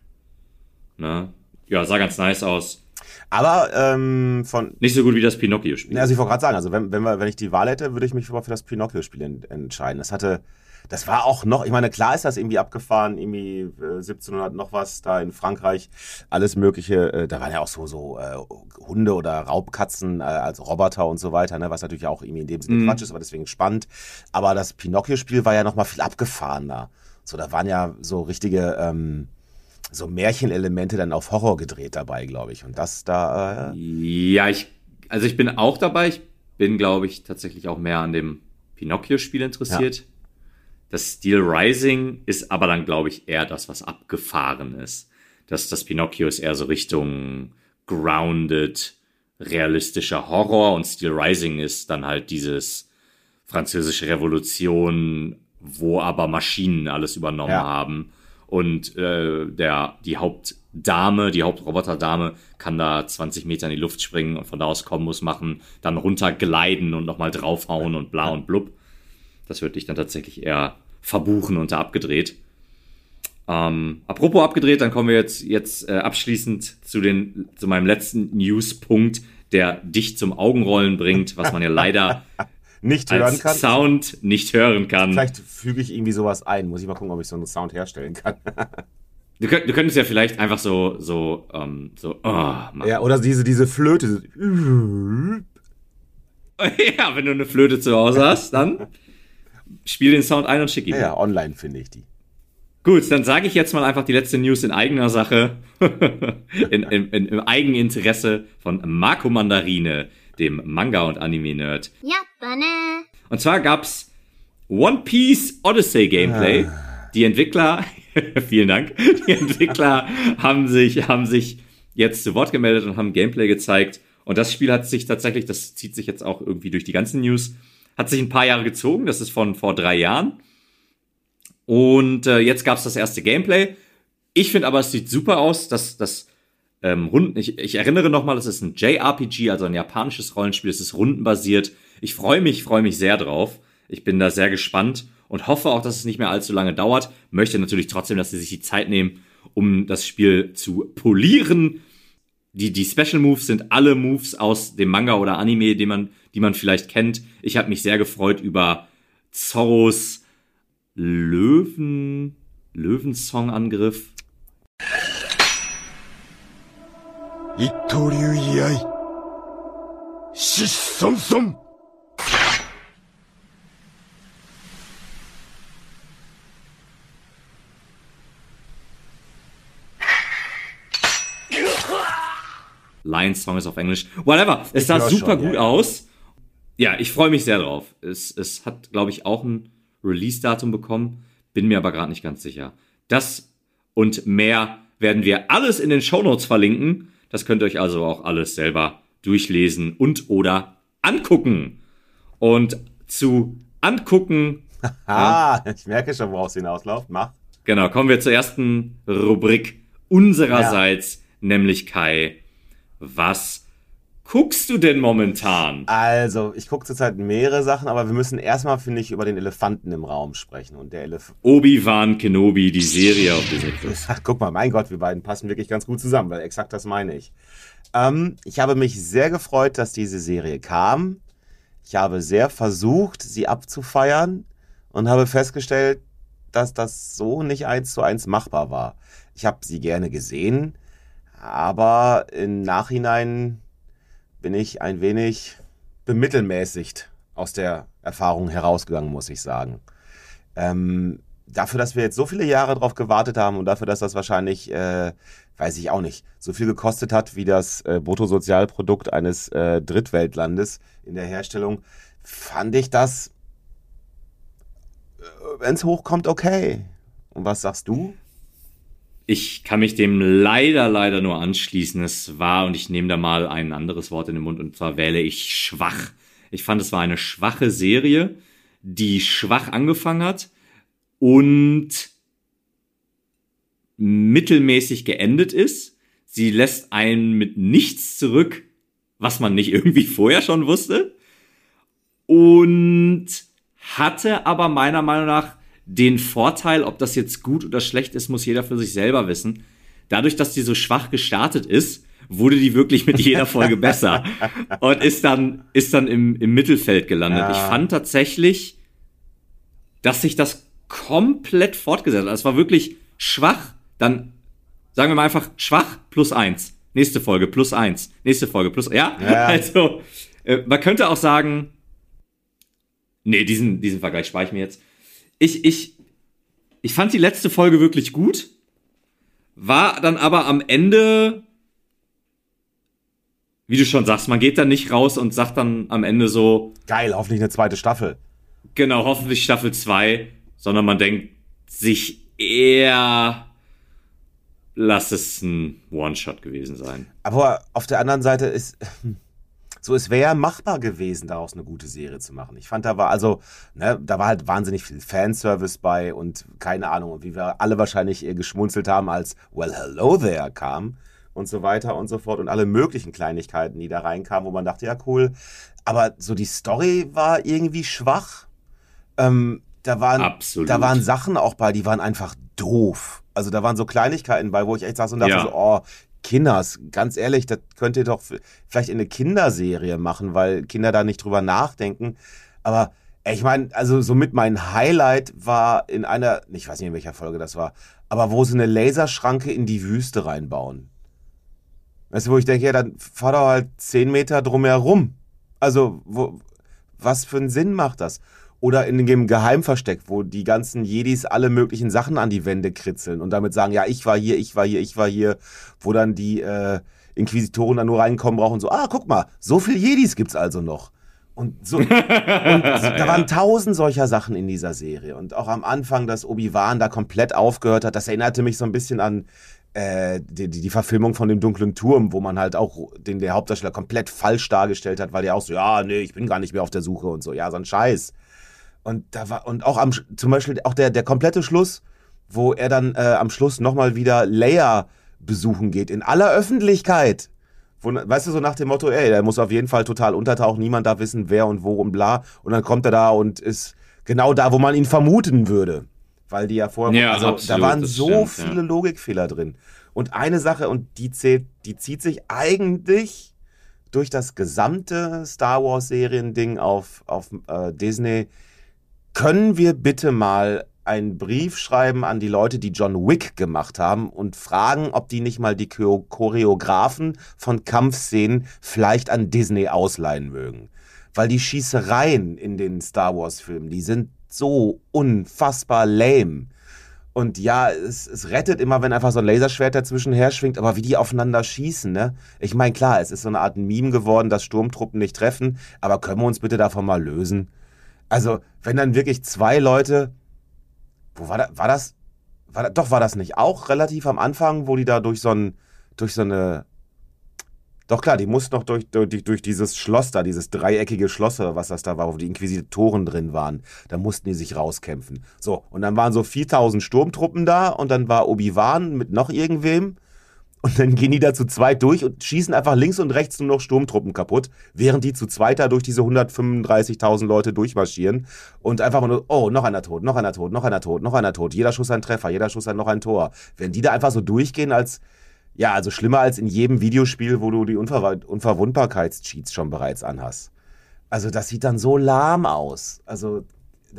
Ne? Ja, sah ganz nice aus. Aber ähm, von. Nicht so gut wie das Pinocchio-Spiel. Also ich wollte gerade sagen, also wenn, wenn, wir, wenn ich die Wahl hätte, würde ich mich für das Pinocchio-Spiel entscheiden. Das hatte das war auch noch, ich meine, klar ist das irgendwie abgefahren, irgendwie äh, 1700 noch was da in Frankreich, alles Mögliche. Äh, da waren ja auch so, so äh, Hunde oder Raubkatzen äh, als Roboter und so weiter, ne, was natürlich auch irgendwie in dem Sinne mhm. Quatsch ist, aber deswegen spannend. Aber das Pinocchio-Spiel war ja noch mal viel abgefahrener. So, da waren ja so richtige, ähm, so Märchenelemente dann auf Horror gedreht dabei, glaube ich. Und das da. Äh, ja, ich, also ich bin auch dabei. Ich bin, glaube ich, tatsächlich auch mehr an dem Pinocchio-Spiel interessiert. Ja. Das Steel Rising ist aber dann, glaube ich, eher das, was abgefahren ist. Das, das Pinocchio ist eher so Richtung grounded, realistischer Horror und Steel Rising ist dann halt dieses französische Revolution, wo aber Maschinen alles übernommen ja. haben. Und äh, der, die Hauptdame, die Hauptroboterdame kann da 20 Meter in die Luft springen und von da aus Kombos machen, dann runtergleiten und nochmal draufhauen und bla und blub. Das würde ich dann tatsächlich eher verbuchen und da abgedreht. Ähm, apropos abgedreht, dann kommen wir jetzt, jetzt äh, abschließend zu, den, zu meinem letzten Newspunkt, der dich zum Augenrollen bringt, was man ja leider nicht hören kann. Sound nicht hören kann. Vielleicht füge ich irgendwie sowas ein. Muss ich mal gucken, ob ich so einen Sound herstellen kann. du, könnt, du könntest ja vielleicht einfach so, so, ähm, so, oh, machen. Ja, oder diese, diese Flöte. ja, wenn du eine Flöte zu Hause hast, dann spiel den Sound ein und schick ihn. Ja, online finde ich die. Gut, dann sage ich jetzt mal einfach die letzte News in eigener Sache, in, in, in, im Eigeninteresse von Marco Mandarine, dem Manga- und Anime-Nerd. Ja, ne. Und zwar gab's One Piece Odyssey Gameplay. Ah. Die Entwickler, vielen Dank, die Entwickler haben sich, haben sich jetzt zu Wort gemeldet und haben Gameplay gezeigt. Und das Spiel hat sich tatsächlich, das zieht sich jetzt auch irgendwie durch die ganzen News, hat sich ein paar Jahre gezogen, das ist von vor drei Jahren. Und äh, jetzt gab es das erste Gameplay. Ich finde aber, es sieht super aus. dass das ähm, Runden, ich, ich erinnere nochmal, es ist ein JRPG, also ein japanisches Rollenspiel. Es ist rundenbasiert. Ich freue mich, freue mich sehr drauf. Ich bin da sehr gespannt und hoffe auch, dass es nicht mehr allzu lange dauert. Möchte natürlich trotzdem, dass sie sich die Zeit nehmen, um das Spiel zu polieren. Die, die Special Moves sind alle Moves aus dem Manga oder Anime, den man die man vielleicht kennt. Ich habe mich sehr gefreut über Zorros Löwen, Löwensong-Angriff. Lions Song ist auf Englisch. Whatever. Es sah super schon, gut ja. aus ja, ich freue mich sehr drauf. Es, es hat, glaube ich, auch ein Release-Datum bekommen, bin mir aber gerade nicht ganz sicher. Das und mehr werden wir alles in den Shownotes verlinken. Das könnt ihr euch also auch alles selber durchlesen und oder angucken. Und zu angucken. Haha, ja, ich merke schon, woraus hinausläuft. Mach. Genau, kommen wir zur ersten Rubrik unsererseits, ja. nämlich Kai. Was guckst du denn momentan? Also, ich gucke zurzeit mehrere Sachen, aber wir müssen erstmal, finde ich, über den Elefanten im Raum sprechen. Und der Elefant. Obi-Wan Kenobi, die Serie auf Disney Plus. Guck mal, mein Gott, wir beiden passen wirklich ganz gut zusammen, weil exakt das meine ich. Ähm, ich habe mich sehr gefreut, dass diese Serie kam. Ich habe sehr versucht, sie abzufeiern und habe festgestellt, dass das so nicht eins zu eins machbar war. Ich habe sie gerne gesehen, aber im Nachhinein bin ich ein wenig bemittelmäßigt aus der Erfahrung herausgegangen, muss ich sagen. Ähm, dafür, dass wir jetzt so viele Jahre drauf gewartet haben und dafür, dass das wahrscheinlich, äh, weiß ich auch nicht, so viel gekostet hat wie das äh, Bruttosozialprodukt eines äh, Drittweltlandes in der Herstellung, fand ich das, äh, wenn es hochkommt, okay. Und was sagst du? Ich kann mich dem leider, leider nur anschließen. Es war, und ich nehme da mal ein anderes Wort in den Mund, und zwar wähle ich schwach. Ich fand, es war eine schwache Serie, die schwach angefangen hat und mittelmäßig geendet ist. Sie lässt einen mit nichts zurück, was man nicht irgendwie vorher schon wusste. Und hatte aber meiner Meinung nach den Vorteil, ob das jetzt gut oder schlecht ist, muss jeder für sich selber wissen. Dadurch, dass die so schwach gestartet ist, wurde die wirklich mit jeder Folge besser und ist dann, ist dann im, im Mittelfeld gelandet. Ja. Ich fand tatsächlich, dass sich das komplett fortgesetzt hat. Es war wirklich schwach, dann sagen wir mal einfach schwach plus eins. Nächste Folge plus eins. Nächste Folge plus, ja? ja. Also, äh, man könnte auch sagen, nee, diesen, diesen Vergleich spare ich mir jetzt. Ich, ich, ich fand die letzte Folge wirklich gut, war dann aber am Ende wie du schon sagst, man geht dann nicht raus und sagt dann am Ende so. Geil, hoffentlich eine zweite Staffel. Genau, hoffentlich Staffel 2, sondern man denkt sich eher, lass es ein One-Shot gewesen sein. Aber auf der anderen Seite ist, so, es wäre machbar gewesen, daraus eine gute Serie zu machen. Ich fand, da war also, ne, da war halt wahnsinnig viel Fanservice bei und keine Ahnung, wie wir alle wahrscheinlich geschmunzelt haben, als Well, hello there kam und so weiter und so fort und alle möglichen Kleinigkeiten, die da reinkamen, wo man dachte, ja cool. Aber so die Story war irgendwie schwach. Ähm, da waren, Absolut. da waren Sachen auch bei, die waren einfach doof. Also da waren so Kleinigkeiten bei, wo ich echt saß und dachte ja. so, oh, Kinders, ganz ehrlich, das könnt ihr doch vielleicht in eine Kinderserie machen, weil Kinder da nicht drüber nachdenken. Aber ich meine, also somit mein Highlight war in einer, ich weiß nicht in welcher Folge das war, aber wo sie eine Laserschranke in die Wüste reinbauen. Weißt du, wo ich denke, ja, dann fahr doch halt zehn Meter drumherum. Also, wo, was für einen Sinn macht das? Oder in dem Geheimversteck, wo die ganzen Jedis alle möglichen Sachen an die Wände kritzeln und damit sagen, ja, ich war hier, ich war hier, ich war hier, wo dann die äh, Inquisitoren dann nur reinkommen brauchen und so, ah, guck mal, so viel Jedis gibt's also noch. Und, so, und da waren tausend solcher Sachen in dieser Serie. Und auch am Anfang, dass Obi-Wan da komplett aufgehört hat, das erinnerte mich so ein bisschen an äh, die, die, Verfilmung von dem dunklen Turm, wo man halt auch den der Hauptdarsteller komplett falsch dargestellt hat, weil der auch so, ja, nee, ich bin gar nicht mehr auf der Suche und so, ja, so ein Scheiß. Und da war, und auch am, zum Beispiel auch der, der komplette Schluss, wo er dann äh, am Schluss nochmal wieder Leia besuchen geht, in aller Öffentlichkeit. Wo, weißt du, so nach dem Motto, ey, der muss auf jeden Fall total untertauchen, niemand darf wissen, wer und wo und bla. Und dann kommt er da und ist genau da, wo man ihn vermuten würde weil die ja vorher, ja, also absolut, da waren so stimmt, viele ja. Logikfehler drin. Und eine Sache, und die zählt, die zieht sich eigentlich durch das gesamte Star Wars Serien-Ding auf, auf äh, Disney. Können wir bitte mal einen Brief schreiben an die Leute, die John Wick gemacht haben und fragen, ob die nicht mal die Choreografen von Kampfszenen vielleicht an Disney ausleihen mögen. Weil die Schießereien in den Star Wars Filmen, die sind so unfassbar lame. Und ja, es, es rettet immer, wenn einfach so ein Laserschwert dazwischen her schwingt, aber wie die aufeinander schießen, ne? Ich meine, klar, es ist so eine Art Meme geworden, dass Sturmtruppen nicht treffen, aber können wir uns bitte davon mal lösen? Also, wenn dann wirklich zwei Leute, wo war, da, war das? War, doch, war das nicht auch relativ am Anfang, wo die da durch so, ein, durch so eine doch klar, die mussten noch durch, durch, durch dieses Schloss da, dieses dreieckige Schloss, was das da war, wo die Inquisitoren drin waren. Da mussten die sich rauskämpfen. So, und dann waren so 4000 Sturmtruppen da und dann war Obi-Wan mit noch irgendwem. Und dann gehen die da zu zweit durch und schießen einfach links und rechts nur noch Sturmtruppen kaputt, während die zu zweit da durch diese 135.000 Leute durchmarschieren und einfach mal nur, oh, noch einer tot, noch einer tot, noch einer tot, noch einer tot, jeder Schuss ein Treffer, jeder Schuss ein noch ein Tor. Wenn die da einfach so durchgehen, als ja, also schlimmer als in jedem Videospiel, wo du die Unver Unverwundbarkeitscheats schon bereits anhast. Also das sieht dann so lahm aus. Also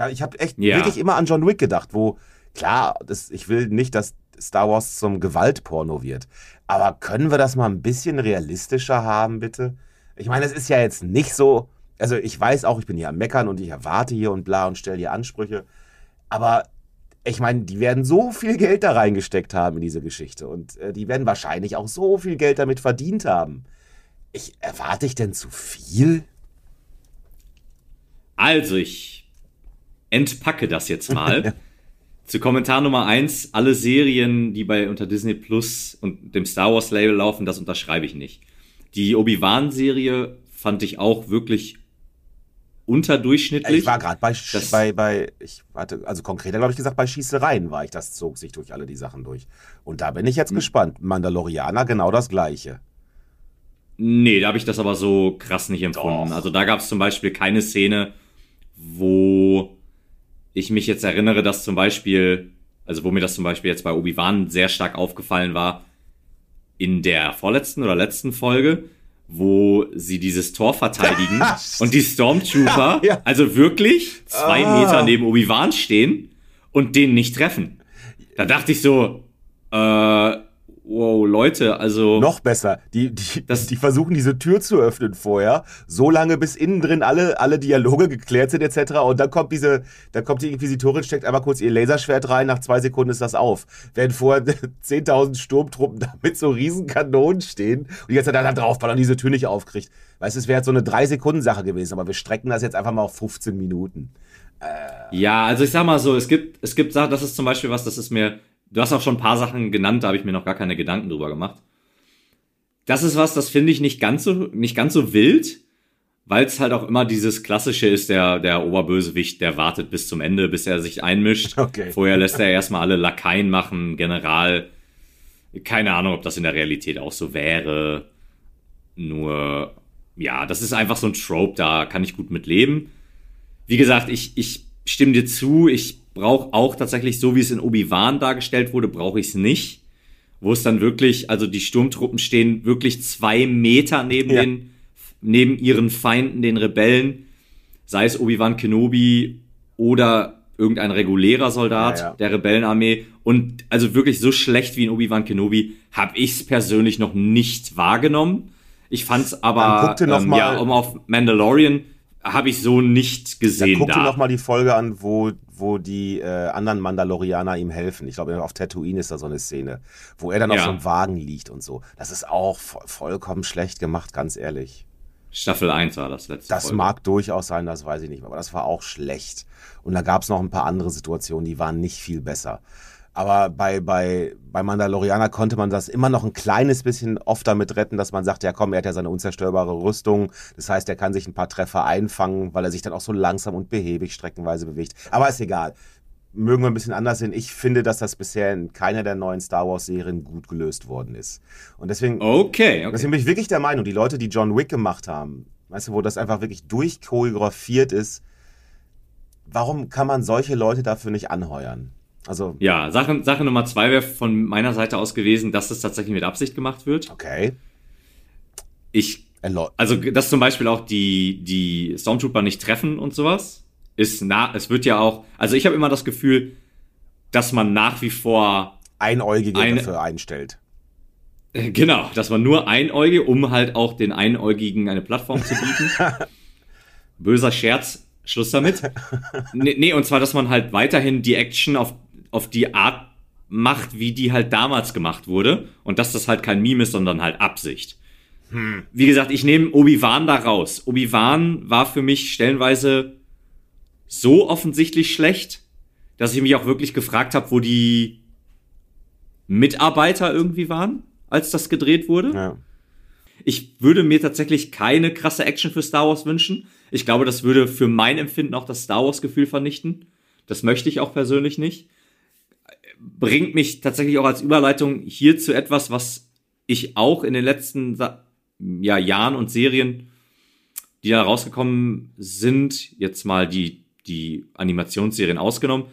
ich habe echt ja. wirklich immer an John Wick gedacht, wo klar, das, ich will nicht, dass Star Wars zum Gewaltporno wird, aber können wir das mal ein bisschen realistischer haben, bitte? Ich meine, es ist ja jetzt nicht so, also ich weiß auch, ich bin hier am Meckern und ich erwarte hier und bla und stelle hier Ansprüche. Aber ich meine, die werden so viel Geld da reingesteckt haben in diese Geschichte und äh, die werden wahrscheinlich auch so viel Geld damit verdient haben. Ich erwarte ich denn zu viel? Also, ich entpacke das jetzt mal. Zu Kommentar Nummer eins: alle Serien, die bei unter Disney Plus und dem Star Wars Label laufen, das unterschreibe ich nicht. Die Obi-Wan-Serie fand ich auch wirklich unterdurchschnittlich. Ich war gerade bei, bei, bei, ich warte, also konkreter glaube ich gesagt, bei Schießereien war ich, das zog sich durch alle die Sachen durch. Und da bin ich jetzt hm. gespannt. Mandalorianer genau das gleiche. Nee, da habe ich das aber so krass nicht empfunden. Doch. Also da gab es zum Beispiel keine Szene, wo ich mich jetzt erinnere, dass zum Beispiel, also wo mir das zum Beispiel jetzt bei Obi-Wan sehr stark aufgefallen war, in der vorletzten oder letzten Folge, wo sie dieses Tor verteidigen und die Stormtrooper ja, ja. also wirklich zwei ah. Meter neben Obi-Wan stehen und den nicht treffen. Da dachte ich so, äh, Leute, also. Noch besser. Die, die, das, die versuchen diese Tür zu öffnen vorher, so lange bis innen drin alle, alle Dialoge geklärt sind, etc. Und dann kommt diese, dann kommt die Inquisitorin, steckt einmal kurz ihr Laserschwert rein, nach zwei Sekunden ist das auf. Während vorher 10.000 Sturmtruppen da mit so riesen Kanonen stehen und die ganze Zeit da draufballern und diese Tür nicht aufkriegt. Weißt du, es wäre jetzt so eine 3-Sekunden-Sache gewesen, aber wir strecken das jetzt einfach mal auf 15 Minuten. Äh, ja, also ich sag mal so, es gibt, es gibt Sachen, das ist zum Beispiel was, das ist mir Du hast auch schon ein paar Sachen genannt, da habe ich mir noch gar keine Gedanken drüber gemacht. Das ist was, das finde ich nicht ganz so, nicht ganz so wild, weil es halt auch immer dieses klassische ist, der, der Oberbösewicht, der wartet bis zum Ende, bis er sich einmischt. Okay. Vorher lässt er erstmal alle Lakaien machen, General. Keine Ahnung, ob das in der Realität auch so wäre. Nur, ja, das ist einfach so ein Trope, da kann ich gut mit leben. Wie gesagt, ich, ich stimme dir zu, ich brauche auch tatsächlich, so wie es in Obi-Wan dargestellt wurde, brauche ich es nicht. Wo es dann wirklich, also die Sturmtruppen stehen wirklich zwei Meter neben ja. den, neben ihren Feinden, den Rebellen, sei es Obi-Wan Kenobi oder irgendein regulärer Soldat ja, ja. der Rebellenarmee. Und also wirklich so schlecht wie in Obi-Wan Kenobi habe ich es persönlich noch nicht wahrgenommen. Ich fand es aber, ähm, ja, um auf Mandalorian habe ich so nicht gesehen. Dann guck da. dir noch mal die Folge an, wo wo die äh, anderen Mandalorianer ihm helfen. Ich glaube, auf Tatooine ist da so eine Szene, wo er dann ja. auf so einem Wagen liegt und so. Das ist auch vo vollkommen schlecht gemacht, ganz ehrlich. Staffel 1 war das letzte. Das Folge. mag durchaus sein, das weiß ich nicht mehr, aber das war auch schlecht. Und da gab es noch ein paar andere Situationen, die waren nicht viel besser. Aber bei, bei, bei Mandalorianer konnte man das immer noch ein kleines bisschen oft damit retten, dass man sagt, ja komm, er hat ja seine unzerstörbare Rüstung. Das heißt, er kann sich ein paar Treffer einfangen, weil er sich dann auch so langsam und behäbig streckenweise bewegt. Aber ist egal. Mögen wir ein bisschen anders sehen. Ich finde, dass das bisher in keiner der neuen Star Wars-Serien gut gelöst worden ist. Und deswegen, okay, okay. deswegen bin ich wirklich der Meinung, die Leute, die John Wick gemacht haben, weißt du, wo das einfach wirklich durchchoreografiert ist, warum kann man solche Leute dafür nicht anheuern? Also ja, Sache, Sache Nummer zwei wäre von meiner Seite aus gewesen, dass das tatsächlich mit Absicht gemacht wird. Okay. Ich, also dass zum Beispiel auch die die Stormtrooper nicht treffen und sowas ist na, es wird ja auch, also ich habe immer das Gefühl, dass man nach wie vor Einäugige eine, dafür einstellt. Genau, dass man nur Einäugige, um halt auch den Einäugigen eine Plattform zu bieten. Böser Scherz, Schluss damit. nee, nee, und zwar, dass man halt weiterhin die Action auf auf die Art macht, wie die halt damals gemacht wurde. Und dass das halt kein Meme ist, sondern halt Absicht. Hm. Wie gesagt, ich nehme Obi-Wan da raus. Obi-Wan war für mich stellenweise so offensichtlich schlecht, dass ich mich auch wirklich gefragt habe, wo die Mitarbeiter irgendwie waren, als das gedreht wurde. Ja. Ich würde mir tatsächlich keine krasse Action für Star Wars wünschen. Ich glaube, das würde für mein Empfinden auch das Star Wars-Gefühl vernichten. Das möchte ich auch persönlich nicht bringt mich tatsächlich auch als Überleitung hier zu etwas, was ich auch in den letzten ja, Jahren und Serien, die da rausgekommen sind, jetzt mal die, die Animationsserien ausgenommen,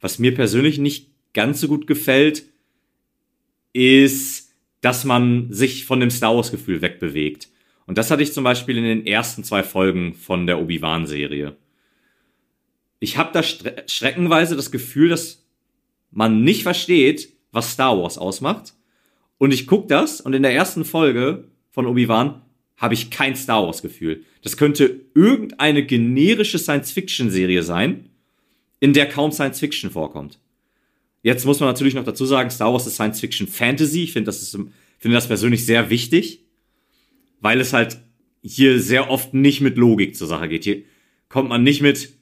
was mir persönlich nicht ganz so gut gefällt, ist, dass man sich von dem Star Wars-Gefühl wegbewegt. Und das hatte ich zum Beispiel in den ersten zwei Folgen von der Obi-Wan-Serie. Ich habe da schreckenweise das Gefühl, dass man nicht versteht, was Star Wars ausmacht. Und ich guck das und in der ersten Folge von Obi-Wan habe ich kein Star Wars-Gefühl. Das könnte irgendeine generische Science-Fiction-Serie sein, in der kaum Science-Fiction vorkommt. Jetzt muss man natürlich noch dazu sagen, Star Wars ist Science-Fiction-Fantasy. Ich finde das, ist, finde das persönlich sehr wichtig, weil es halt hier sehr oft nicht mit Logik zur Sache geht. Hier kommt man nicht mit,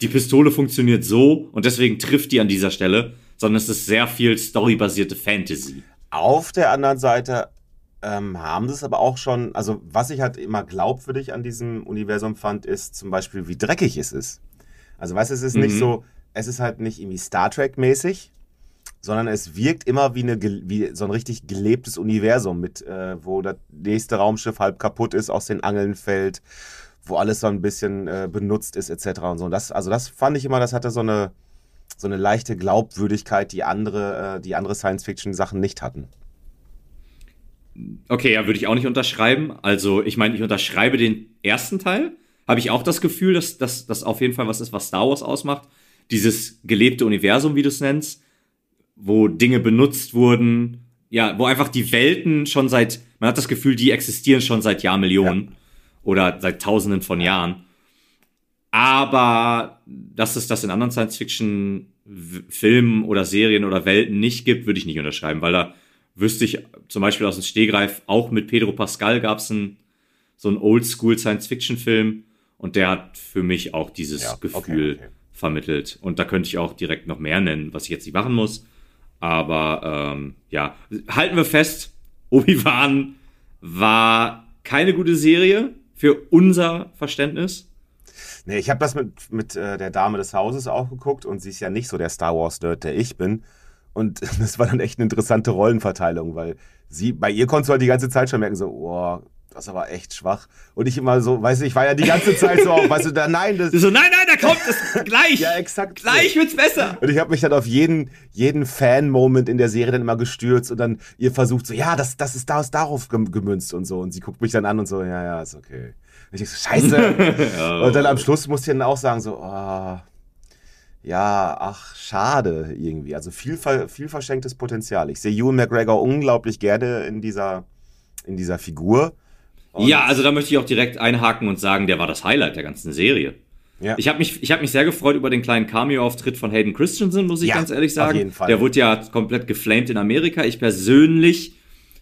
die Pistole funktioniert so und deswegen trifft die an dieser Stelle, sondern es ist sehr viel storybasierte Fantasy. Auf der anderen Seite ähm, haben sie es aber auch schon, also was ich halt immer glaubwürdig an diesem Universum fand, ist zum Beispiel, wie dreckig es ist. Also weißt du, es ist mhm. nicht so, es ist halt nicht irgendwie Star Trek-mäßig, sondern es wirkt immer wie, eine, wie so ein richtig gelebtes Universum, mit, äh, wo das nächste Raumschiff halb kaputt ist, aus den Angeln fällt, wo alles so ein bisschen äh, benutzt ist, etc. Und so. Und das, also das fand ich immer, das hatte so eine, so eine leichte Glaubwürdigkeit, die andere, äh, die andere Science-Fiction-Sachen nicht hatten. Okay, ja, würde ich auch nicht unterschreiben. Also, ich meine, ich unterschreibe den ersten Teil. Habe ich auch das Gefühl, dass das auf jeden Fall was ist, was Star Wars ausmacht. Dieses gelebte Universum, wie du es nennst wo Dinge benutzt wurden, ja, wo einfach die Welten schon seit, man hat das Gefühl, die existieren schon seit Jahrmillionen ja. oder seit Tausenden von Jahren. Aber dass es das in anderen Science-Fiction-Filmen oder Serien oder Welten nicht gibt, würde ich nicht unterschreiben, weil da wüsste ich zum Beispiel aus dem Stehgreif, auch mit Pedro Pascal gab es so einen Oldschool Science-Fiction-Film und der hat für mich auch dieses ja, Gefühl okay, okay. vermittelt. Und da könnte ich auch direkt noch mehr nennen, was ich jetzt nicht machen muss. Aber ähm, ja, halten wir fest, Obi-Wan war keine gute Serie für unser Verständnis. Nee, ich habe das mit, mit äh, der Dame des Hauses auch geguckt und sie ist ja nicht so der Star Wars-Nerd, der ich bin. Und das war dann echt eine interessante Rollenverteilung, weil sie, bei ihr konntest du halt die ganze Zeit schon merken, so, oh, das war echt schwach. Und ich immer so, weißt du, ich war ja die ganze Zeit so, weißt du, da, nein, das. So, nein, nein, da kommt es gleich. ja, exakt. Gleich so. wird's besser. Und ich habe mich dann auf jeden, jeden Fan-Moment in der Serie dann immer gestürzt und dann ihr versucht so, ja, das, das ist darauf gemünzt und so. Und sie guckt mich dann an und so, ja, ja, ist okay. Und ich so, scheiße. Und dann am Schluss musste ich dann auch sagen, so, oh, ja, ach, schade irgendwie. Also viel, viel verschenktes Potenzial. Ich sehe Ewan McGregor unglaublich gerne in dieser, in dieser Figur. Und ja, also da möchte ich auch direkt einhaken und sagen, der war das Highlight der ganzen Serie. Ja. Ich habe mich, ich hab mich sehr gefreut über den kleinen Cameo-Auftritt von Hayden Christensen, muss ich ja, ganz ehrlich sagen. Auf jeden Fall. Der wurde ja komplett geflamed in Amerika. Ich persönlich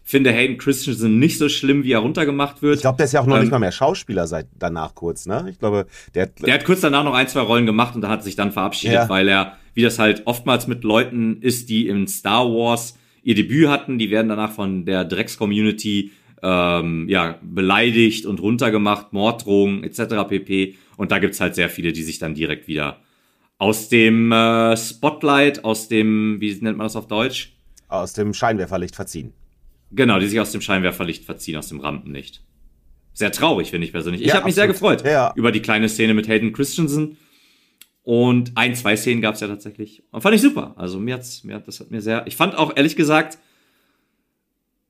finde Hayden Christensen nicht so schlimm, wie er runtergemacht wird. Ich glaube, der ist ja auch noch ähm, nicht mal mehr Schauspieler seit danach kurz, ne? Ich glaube, der hat, der hat kurz danach noch ein, zwei Rollen gemacht und da hat sich dann verabschiedet, ja. weil er, wie das halt oftmals mit Leuten ist, die in Star Wars ihr Debüt hatten, die werden danach von der Drecks-Community ähm, ja, beleidigt und runtergemacht, Morddrohungen etc. pp. Und da gibt's halt sehr viele, die sich dann direkt wieder aus dem äh, Spotlight, aus dem, wie nennt man das auf Deutsch? Aus dem Scheinwerferlicht verziehen. Genau, die sich aus dem Scheinwerferlicht verziehen, aus dem Rampenlicht. Sehr traurig, finde ich persönlich. Ich ja, habe mich sehr gefreut ja. über die kleine Szene mit Hayden Christensen. Und ein, zwei Szenen gab's ja tatsächlich. Und fand ich super. Also mir hat's, mir hat, das hat mir sehr. Ich fand auch ehrlich gesagt,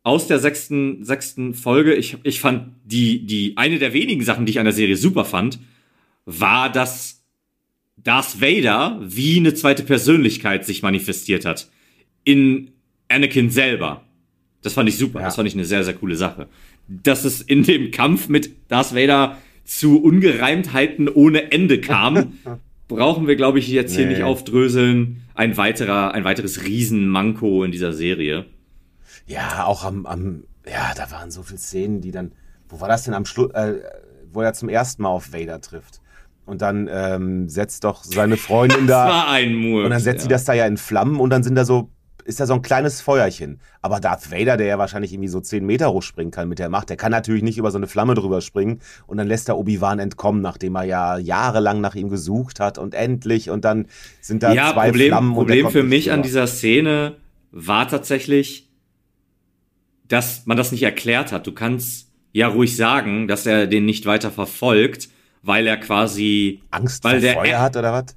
aus der sechsten, sechsten Folge, ich, ich fand die, die, eine der wenigen Sachen, die ich an der Serie super fand, war, dass Darth Vader wie eine zweite Persönlichkeit sich manifestiert hat. In Anakin selber. Das fand ich super. Ja. Das fand ich eine sehr, sehr coole Sache. Dass es in dem Kampf mit Darth Vader zu Ungereimtheiten ohne Ende kam, brauchen wir, glaube ich, jetzt nee. hier nicht aufdröseln. Ein weiterer, ein weiteres Riesenmanko in dieser Serie. Ja, auch am, am, ja, da waren so viele Szenen, die dann, wo war das denn am Schluss, äh, wo er zum ersten Mal auf Vader trifft. Und dann ähm, setzt doch seine Freundin da. Das war ein Murks, Und dann setzt ja. sie das da ja in Flammen und dann sind da so, ist da so ein kleines Feuerchen. Aber Darth Vader, der ja wahrscheinlich irgendwie so 10 Meter hochspringen kann mit der Macht, der kann natürlich nicht über so eine Flamme drüber springen. Und dann lässt er Obi-Wan entkommen, nachdem er ja jahrelang nach ihm gesucht hat und endlich. Und dann sind da ja, zwei Problem, Flammen. Problem für mich an dieser Szene war tatsächlich, dass man das nicht erklärt hat. Du kannst ja ruhig sagen, dass er den nicht weiter verfolgt, weil er quasi Angst weil vor der Feuer hat oder was?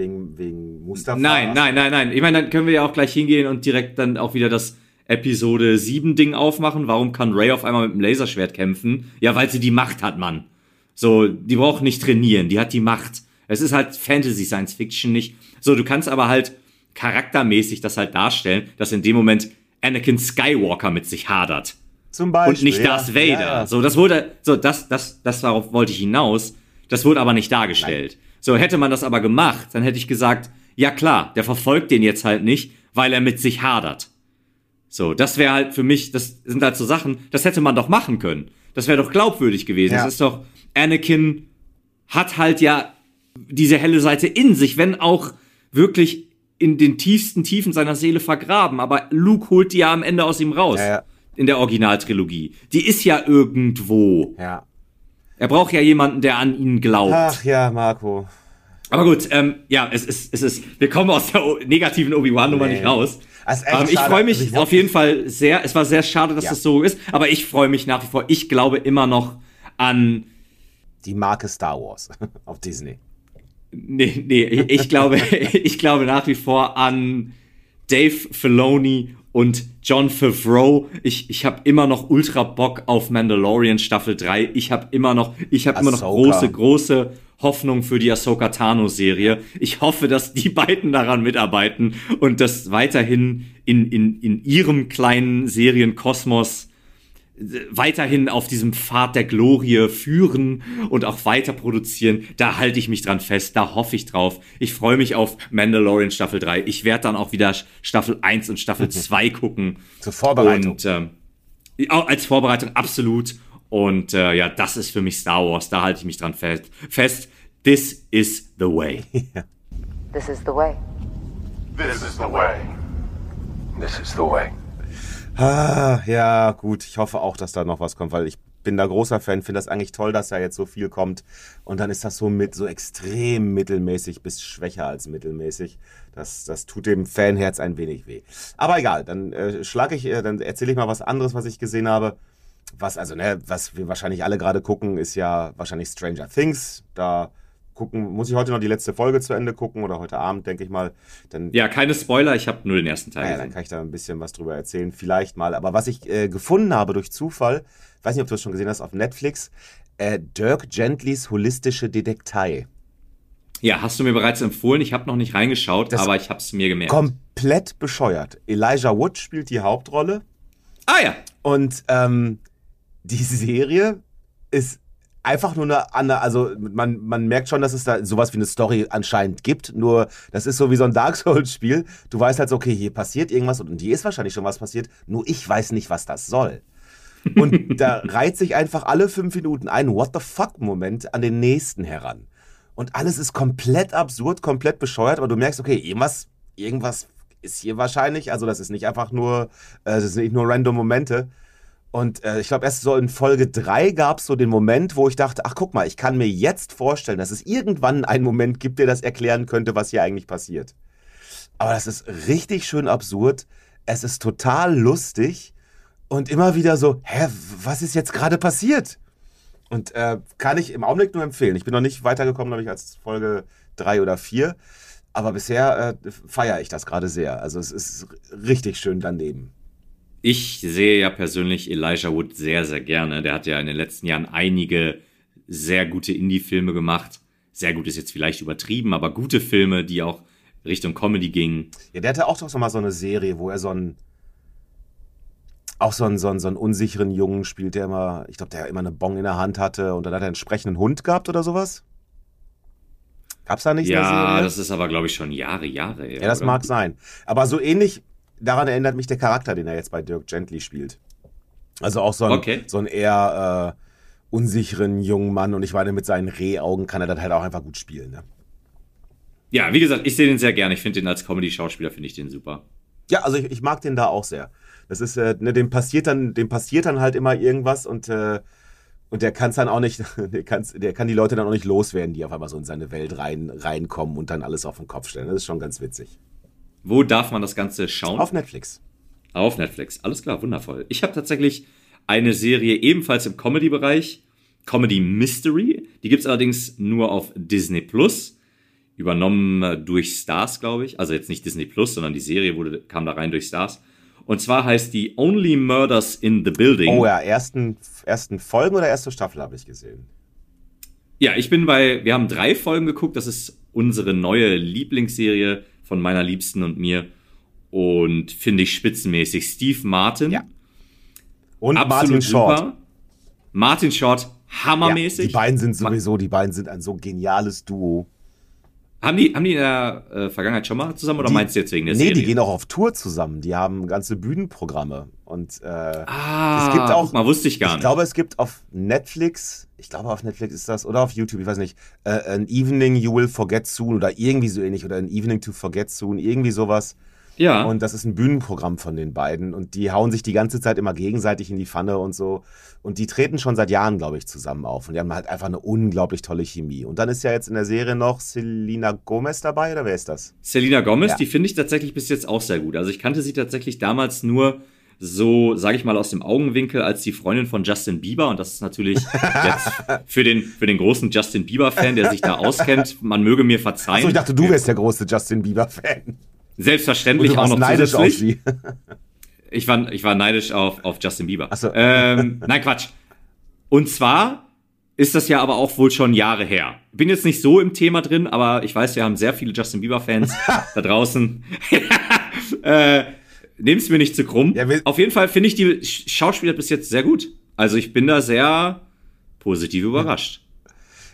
Wegen wegen Mustafa? Nein, nein, nein, nein. Ich meine, dann können wir ja auch gleich hingehen und direkt dann auch wieder das Episode 7 Ding aufmachen. Warum kann Ray auf einmal mit dem Laserschwert kämpfen? Ja, weil sie die Macht hat, Mann. So, die braucht nicht trainieren, die hat die Macht. Es ist halt Fantasy Science Fiction nicht. So, du kannst aber halt charaktermäßig das halt darstellen, dass in dem Moment Anakin Skywalker mit sich hadert. Zum Beispiel. Und nicht Darth Vader. Ja, ja. So, das wurde, so, das, das, das darauf wollte ich hinaus. Das wurde aber nicht dargestellt. Nein. So, hätte man das aber gemacht, dann hätte ich gesagt, ja klar, der verfolgt den jetzt halt nicht, weil er mit sich hadert. So, das wäre halt für mich, das sind halt so Sachen, das hätte man doch machen können. Das wäre doch glaubwürdig gewesen. Ja. Das ist doch, Anakin hat halt ja diese helle Seite in sich, wenn auch wirklich in den tiefsten Tiefen seiner Seele vergraben. Aber Luke holt die ja am Ende aus ihm raus. Ja, ja. In der Originaltrilogie. Die ist ja irgendwo. Ja. Er braucht ja jemanden, der an ihn glaubt. Ach ja, Marco. Aber gut, ähm, ja, es ist, es ist, wir kommen aus der negativen Obi-Wan-Nummer nee. nicht raus. Ähm, ich freue mich also ich auf jeden Fall sehr. Es war sehr schade, dass ja. das so ist, aber ich freue mich nach wie vor. Ich glaube immer noch an die Marke Star Wars auf Disney. Nee, nee, ich glaube, ich glaube nach wie vor an Dave Filoni und John Favreau. Ich, ich habe immer noch ultra Bock auf Mandalorian Staffel 3. Ich habe immer noch, ich habe immer noch große, große Hoffnung für die Ahsoka Tano Serie. Ich hoffe, dass die beiden daran mitarbeiten und das weiterhin in, in, in ihrem kleinen Serienkosmos weiterhin auf diesem Pfad der Glorie führen und auch weiter produzieren. Da halte ich mich dran fest, da hoffe ich drauf. Ich freue mich auf Mandalorian Staffel 3. Ich werde dann auch wieder Staffel 1 und Staffel 2 gucken. Zur Vorbereitung. Und, ähm, als Vorbereitung absolut. Und äh, ja, das ist für mich Star Wars. Da halte ich mich dran fest. fest. This is the way. This is the way. This is the way. This is the way. Ah, ja, gut. Ich hoffe auch, dass da noch was kommt, weil ich bin da großer Fan, finde das eigentlich toll, dass da jetzt so viel kommt. Und dann ist das so mit so extrem mittelmäßig bis schwächer als mittelmäßig. Das, das tut dem Fanherz ein wenig weh. Aber egal, dann äh, schlage ich, äh, dann erzähle ich mal was anderes, was ich gesehen habe. Was, also, ne, was wir wahrscheinlich alle gerade gucken, ist ja wahrscheinlich Stranger Things. Da gucken, muss ich heute noch die letzte Folge zu Ende gucken oder heute Abend, denke ich mal. Dann, ja, keine Spoiler, ich habe nur den ersten Teil. Ja, dann kann ich da ein bisschen was drüber erzählen, vielleicht mal. Aber was ich äh, gefunden habe durch Zufall, weiß nicht, ob du das schon gesehen hast auf Netflix, äh, Dirk Gentlys holistische Detektei. Ja, hast du mir bereits empfohlen. Ich habe noch nicht reingeschaut, das aber ich habe es mir gemerkt. Komplett bescheuert. Elijah Wood spielt die Hauptrolle. Ah ja. Und ähm, die Serie ist einfach nur eine, eine also man, man merkt schon, dass es da sowas wie eine Story anscheinend gibt. Nur, das ist so wie so ein Dark Souls-Spiel. Du weißt halt so, okay, hier passiert irgendwas und hier ist wahrscheinlich schon was passiert, nur ich weiß nicht, was das soll. Und da reiht sich einfach alle fünf Minuten ein What the fuck-Moment an den nächsten heran. Und alles ist komplett absurd, komplett bescheuert, aber du merkst, okay, irgendwas, irgendwas ist hier wahrscheinlich. Also, das ist nicht einfach nur, äh, das sind nicht nur random Momente. Und äh, ich glaube, erst so in Folge 3 gab es so den Moment, wo ich dachte, ach guck mal, ich kann mir jetzt vorstellen, dass es irgendwann einen Moment gibt, der das erklären könnte, was hier eigentlich passiert. Aber das ist richtig schön absurd. Es ist total lustig und immer wieder so, hä, was ist jetzt gerade passiert? Und äh, kann ich im Augenblick nur empfehlen. Ich bin noch nicht weitergekommen, glaube ich, als Folge 3 oder 4. Aber bisher äh, feiere ich das gerade sehr. Also es ist richtig schön daneben ich sehe ja persönlich Elijah Wood sehr, sehr gerne. Der hat ja in den letzten Jahren einige sehr gute Indie-Filme gemacht. Sehr gut ist jetzt vielleicht übertrieben, aber gute Filme, die auch Richtung Comedy gingen. Ja, der hatte auch doch so mal so eine Serie, wo er so einen auch so einen, so einen, so einen unsicheren Jungen spielt, der immer, ich glaube, der immer eine Bong in der Hand hatte und dann hat er einen entsprechenden Hund gehabt oder sowas. Gab's da nicht Ja, das ist aber, glaube ich, schon Jahre, Jahre. Ja, ja das oder? mag sein. Aber so ähnlich daran erinnert mich der Charakter, den er jetzt bei Dirk Gently spielt. Also auch so ein, okay. so ein eher äh, unsicheren jungen Mann und ich meine, mit seinen Rehaugen kann er das halt auch einfach gut spielen. Ne? Ja, wie gesagt, ich sehe den sehr gerne. Ich finde den als Comedy-Schauspieler, finde ich den super. Ja, also ich, ich, mag den da auch sehr. Das ist, äh, ne, dem passiert dann, dem passiert dann halt immer irgendwas und, äh, und der kann es dann auch nicht, der, kann's, der kann die Leute dann auch nicht loswerden, die auf einmal so in seine Welt rein, reinkommen und dann alles auf den Kopf stellen. Das ist schon ganz witzig. Wo darf man das Ganze schauen? Auf Netflix. Auf Netflix. Alles klar, wundervoll. Ich habe tatsächlich eine Serie ebenfalls im Comedy-Bereich. Comedy Mystery. Die gibt es allerdings nur auf Disney Plus. Übernommen äh, durch Stars, glaube ich. Also jetzt nicht Disney Plus, sondern die Serie wurde, kam da rein durch Stars. Und zwar heißt die Only Murders in the Building. Oh ja, ersten, ersten Folgen oder erste Staffel habe ich gesehen. Ja, ich bin bei, wir haben drei Folgen geguckt. Das ist unsere neue Lieblingsserie von meiner Liebsten und mir. Und finde ich spitzenmäßig. Steve Martin. Ja. Und Martin Short. Super. Martin Short, hammermäßig. Ja, die beiden sind sowieso, die beiden sind ein so geniales Duo. Haben die, haben die in der äh, Vergangenheit schon mal zusammen oder die, meinst du jetzt wegen der nee, Serie? Nee, die gehen auch auf Tour zusammen. Die haben ganze Bühnenprogramme. Und äh, ah, es gibt auch. Mal wusste ich gar nicht. Ich glaube, es gibt auf Netflix, ich glaube auf Netflix ist das, oder auf YouTube, ich weiß nicht, äh, An Evening You Will Forget Soon oder irgendwie so ähnlich oder An Evening to Forget Soon, irgendwie sowas. Ja. Und das ist ein Bühnenprogramm von den beiden. Und die hauen sich die ganze Zeit immer gegenseitig in die Pfanne und so. Und die treten schon seit Jahren, glaube ich, zusammen auf. Und die haben halt einfach eine unglaublich tolle Chemie. Und dann ist ja jetzt in der Serie noch Selina Gomez dabei, oder wer ist das? Selina Gomez, ja. die finde ich tatsächlich bis jetzt auch sehr gut. Also ich kannte sie tatsächlich damals nur so, sage ich mal, aus dem Augenwinkel als die Freundin von Justin Bieber. Und das ist natürlich jetzt für den, für den großen Justin Bieber-Fan, der sich da auskennt, man möge mir verzeihen. Achso, ich dachte, du wärst der große Justin Bieber-Fan. Selbstverständlich auch noch neidisch zusätzlich. Auf sie. ich, war, ich war neidisch auf, auf Justin Bieber. Ach so. Ähm, nein, Quatsch. Und zwar ist das ja aber auch wohl schon Jahre her. Bin jetzt nicht so im Thema drin, aber ich weiß, wir haben sehr viele Justin Bieber-Fans da draußen. äh, Nehm's mir nicht zu krumm. Ja, Auf jeden Fall finde ich die Schauspieler bis jetzt sehr gut. Also ich bin da sehr positiv überrascht.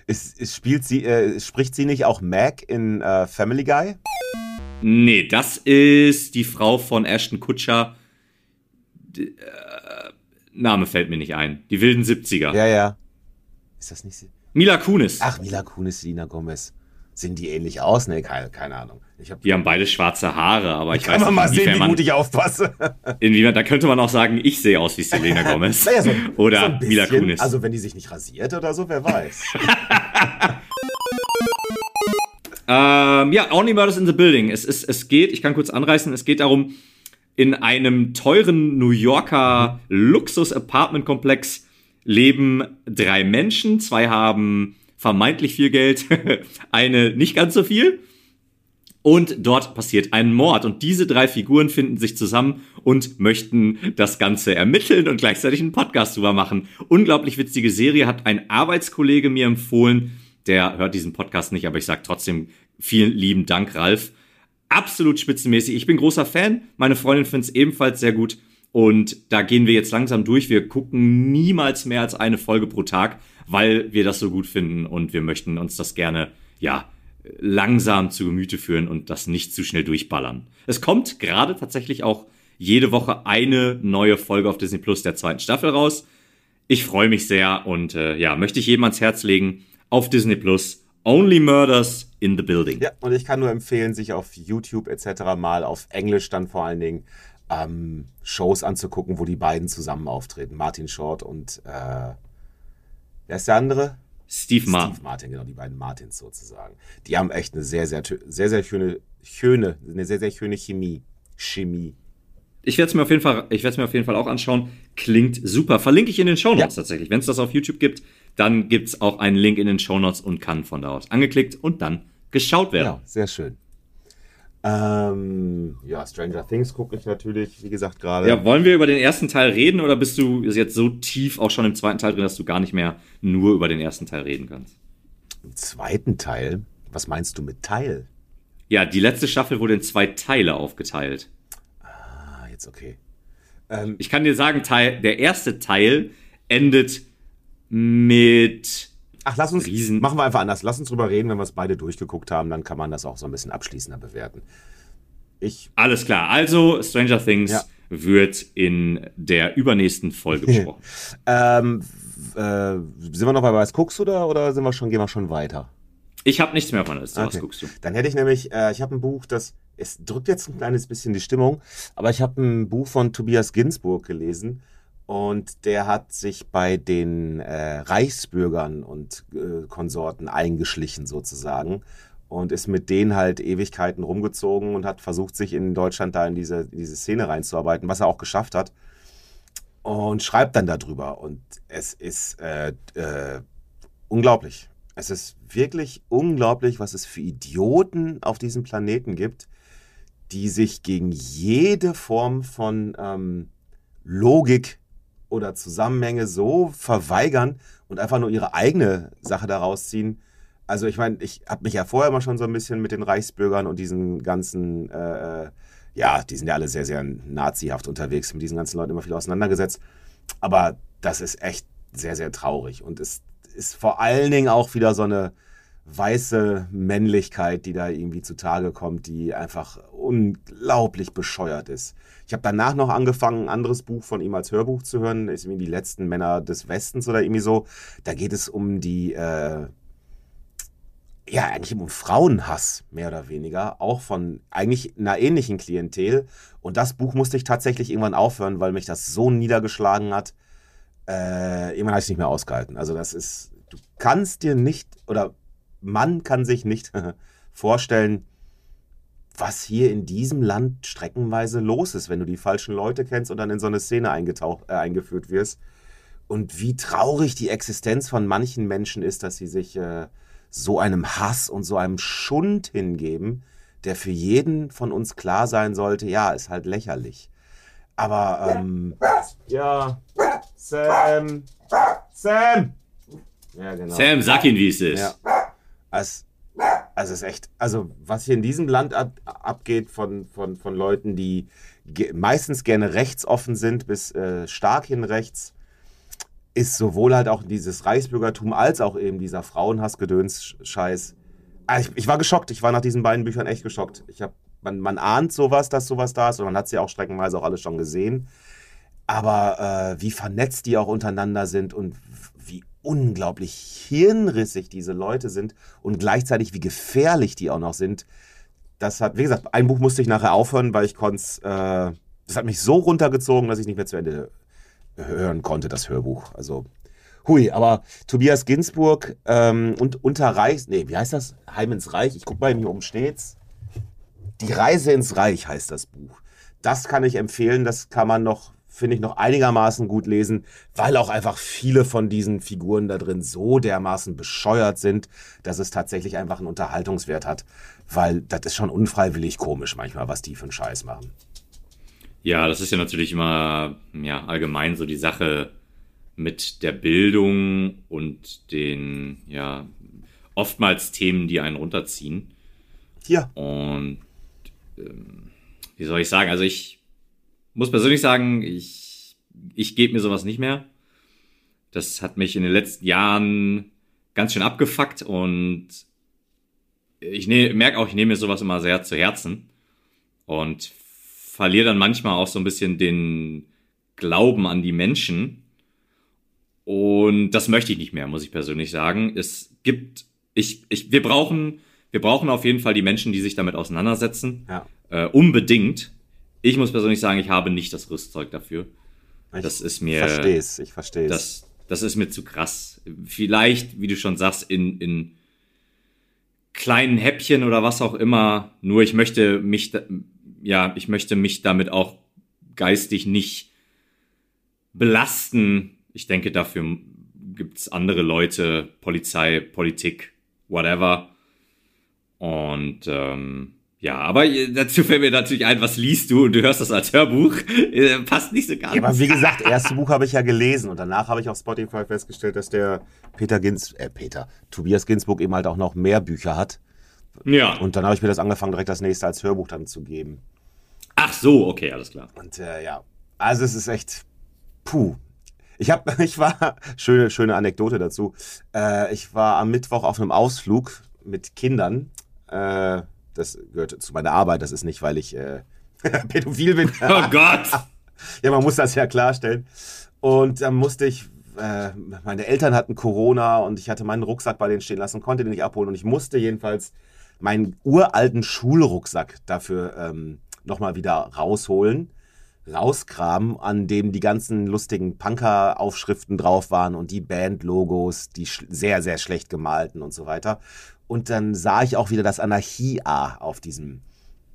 Ist, ist, spielt sie, äh, spricht sie nicht auch Mac in äh, Family Guy? Nee, das ist die Frau von Ashton Kutscher. Die, äh, Name fällt mir nicht ein. Die wilden 70er. Ja, ja. Ist das nicht sie? Mila Kunis. Ach, Mila Kunis, Lina Gomez. Sehen die ähnlich aus? Nee, keine, keine Ahnung. Hab die haben beide schwarze Haare, aber ich kann weiß man nicht, mal sehen, wie gut ich aufpasse. Inwiefern, da könnte man auch sagen, ich sehe aus wie Selena Gomez. naja, so, oder so bisschen, Mila Kunis. Also wenn die sich nicht rasiert oder so, wer weiß. ähm, ja, Only Murders in the Building. Es, ist, es geht, ich kann kurz anreißen, es geht darum, in einem teuren New Yorker Luxus-Apartment-Komplex leben drei Menschen. Zwei haben vermeintlich viel Geld, eine nicht ganz so viel. Und dort passiert ein Mord. Und diese drei Figuren finden sich zusammen und möchten das Ganze ermitteln und gleichzeitig einen Podcast drüber machen. Unglaublich witzige Serie, hat ein Arbeitskollege mir empfohlen. Der hört diesen Podcast nicht, aber ich sage trotzdem vielen lieben Dank, Ralf. Absolut spitzenmäßig. Ich bin großer Fan. Meine Freundin findet es ebenfalls sehr gut. Und da gehen wir jetzt langsam durch. Wir gucken niemals mehr als eine Folge pro Tag, weil wir das so gut finden und wir möchten uns das gerne, ja, langsam zu Gemüte führen und das nicht zu schnell durchballern. Es kommt gerade tatsächlich auch jede Woche eine neue Folge auf Disney Plus der zweiten Staffel raus. Ich freue mich sehr und äh, ja, möchte ich jedem ans Herz legen auf Disney Plus. Only Murders in the Building. Ja, und ich kann nur empfehlen, sich auf YouTube etc. mal auf Englisch dann vor allen Dingen ähm, Shows anzugucken, wo die beiden zusammen auftreten. Martin Short und äh, wer ist der andere? Steve Martin. Steve Martin, genau, die beiden Martins sozusagen. Die haben echt eine sehr, sehr, sehr, sehr schöne, schöne, eine sehr, sehr schöne Chemie. Chemie. Ich werde es mir auf jeden Fall, ich werde es mir auf jeden Fall auch anschauen. Klingt super. Verlinke ich in den Show Notes ja. tatsächlich. Wenn es das auf YouTube gibt, dann gibt es auch einen Link in den Show Notes und kann von da aus angeklickt und dann geschaut werden. Ja, sehr schön. Ähm, ja, Stranger Things gucke ich natürlich, wie gesagt, gerade. Ja, wollen wir über den ersten Teil reden oder bist du jetzt so tief auch schon im zweiten Teil drin, dass du gar nicht mehr nur über den ersten Teil reden kannst? Im zweiten Teil? Was meinst du mit Teil? Ja, die letzte Staffel wurde in zwei Teile aufgeteilt. Ah, jetzt okay. Ähm, ich kann dir sagen, Teil, der erste Teil endet mit Ach, lass uns, Riesen. machen wir einfach anders. Lass uns drüber reden, wenn wir es beide durchgeguckt haben, dann kann man das auch so ein bisschen abschließender bewerten. Ich. Alles klar. Also, Stranger Things ja. wird in der übernächsten Folge besprochen. ähm, äh, sind wir noch bei Was guckst du da oder sind wir schon, gehen wir schon weiter? Ich habe nichts mehr meiner Liste. Okay. Was guckst du? Dann hätte ich nämlich, äh, ich habe ein Buch, das, es drückt jetzt ein kleines bisschen die Stimmung, aber ich habe ein Buch von Tobias Ginsburg gelesen und der hat sich bei den äh, Reichsbürgern und äh, Konsorten eingeschlichen sozusagen und ist mit denen halt Ewigkeiten rumgezogen und hat versucht, sich in Deutschland da in diese, in diese Szene reinzuarbeiten, was er auch geschafft hat. Und schreibt dann darüber. Und es ist äh, äh, unglaublich. Es ist wirklich unglaublich, was es für Idioten auf diesem Planeten gibt, die sich gegen jede Form von ähm, Logik oder Zusammenhänge so verweigern und einfach nur ihre eigene Sache daraus ziehen. Also ich meine, ich habe mich ja vorher mal schon so ein bisschen mit den Reichsbürgern und diesen ganzen, äh, ja, die sind ja alle sehr, sehr nazihaft unterwegs, mit diesen ganzen Leuten immer viel auseinandergesetzt. aber das ist echt sehr, sehr traurig. Und es ist vor allen Dingen auch wieder so eine weiße Männlichkeit, die da irgendwie zutage kommt, die einfach unglaublich bescheuert ist. Ich habe danach noch angefangen, ein anderes Buch von ihm als Hörbuch zu hören, ist irgendwie die letzten Männer des Westens oder irgendwie so. Da geht es um die, äh, ja, eigentlich um Frauenhass, mehr oder weniger, auch von eigentlich einer ähnlichen Klientel. Und das Buch musste ich tatsächlich irgendwann aufhören, weil mich das so niedergeschlagen hat. Äh, irgendwann habe ich es nicht mehr ausgehalten. Also das ist, du kannst dir nicht, oder man kann sich nicht vorstellen, was hier in diesem Land streckenweise los ist, wenn du die falschen Leute kennst und dann in so eine Szene eingetaucht, äh, eingeführt wirst. Und wie traurig die Existenz von manchen Menschen ist, dass sie sich äh, so einem Hass und so einem Schund hingeben, der für jeden von uns klar sein sollte, ja, ist halt lächerlich. Aber, ähm, ja, Sam, Sam! Ja, genau. Sam, sag ihn, wie es ist. Ja. Also, also ist echt, also was hier in diesem Land ab, abgeht von, von, von Leuten, die ge meistens gerne rechtsoffen sind, bis äh, stark hin rechts, ist sowohl halt auch dieses Reichsbürgertum als auch eben dieser Frauenhassgedöns-Scheiß. Also ich, ich, war geschockt. Ich war nach diesen beiden Büchern echt geschockt. Ich hab, man, man ahnt sowas, dass sowas da ist und man hat sie auch streckenweise auch alle schon gesehen. Aber äh, wie vernetzt die auch untereinander sind und unglaublich hirnrissig diese Leute sind und gleichzeitig wie gefährlich die auch noch sind. Das hat, wie gesagt, ein Buch musste ich nachher aufhören, weil ich konnte äh, das hat mich so runtergezogen, dass ich nicht mehr zu Ende hören konnte, das Hörbuch. Also, hui, aber Tobias Ginsburg ähm, und Unter Reich, nee, wie heißt das? Heim ins Reich. Ich gucke mal, hier oben steht's. Die Reise ins Reich heißt das Buch. Das kann ich empfehlen, das kann man noch, finde ich, noch einigermaßen gut lesen, weil auch einfach viele von diesen Figuren da drin so dermaßen bescheuert sind, dass es tatsächlich einfach einen Unterhaltungswert hat, weil das ist schon unfreiwillig komisch manchmal, was die für einen Scheiß machen. Ja, das ist ja natürlich immer ja, allgemein so die Sache mit der Bildung und den, ja, oftmals Themen, die einen runterziehen. Ja. Und ähm, wie soll ich sagen? Also ich muss persönlich sagen, ich, ich gebe mir sowas nicht mehr. Das hat mich in den letzten Jahren ganz schön abgefuckt und ich ne, merke auch, ich nehme mir sowas immer sehr zu Herzen. Und verliere dann manchmal auch so ein bisschen den Glauben an die Menschen. Und das möchte ich nicht mehr, muss ich persönlich sagen. Es gibt, ich, ich, wir brauchen, wir brauchen auf jeden Fall die Menschen, die sich damit auseinandersetzen. Ja. Äh, unbedingt. Ich muss persönlich sagen, ich habe nicht das Rüstzeug dafür. Ich das ist mir. Es, ich verstehe es. Das, das ist mir zu krass. Vielleicht, wie du schon sagst, in, in kleinen Häppchen oder was auch immer. Nur ich möchte mich ja, ich möchte mich damit auch geistig nicht belasten. Ich denke, dafür gibt's andere Leute, Polizei, Politik, whatever. Und ähm, ja, aber dazu fällt mir natürlich ein, was liest du und du hörst das als Hörbuch. Äh, passt nicht so ganz. Ja, aber wie gesagt, erste Buch habe ich ja gelesen und danach habe ich auf Spotify festgestellt, dass der Peter Gins, äh, Peter, Tobias Ginsburg eben halt auch noch mehr Bücher hat. Ja. Und dann habe ich mir das angefangen, direkt das nächste als Hörbuch dann zu geben. Ach so, okay, alles klar. Und äh, ja, also es ist echt, puh. Ich habe, ich war, schöne, schöne Anekdote dazu. Äh, ich war am Mittwoch auf einem Ausflug mit Kindern. Äh, das gehört zu meiner Arbeit. Das ist nicht, weil ich äh, pädophil bin. Oh Gott! ja, man muss das ja klarstellen. Und dann musste ich, äh, meine Eltern hatten Corona und ich hatte meinen Rucksack bei denen stehen lassen, konnte den nicht abholen und ich musste jedenfalls meinen uralten Schulrucksack dafür ähm, nochmal wieder rausholen, rauskramen, an dem die ganzen lustigen Punker-Aufschriften drauf waren und die Band-Logos, die sehr, sehr schlecht gemalten und so weiter. Und dann sah ich auch wieder das Anarchie-A auf diesem,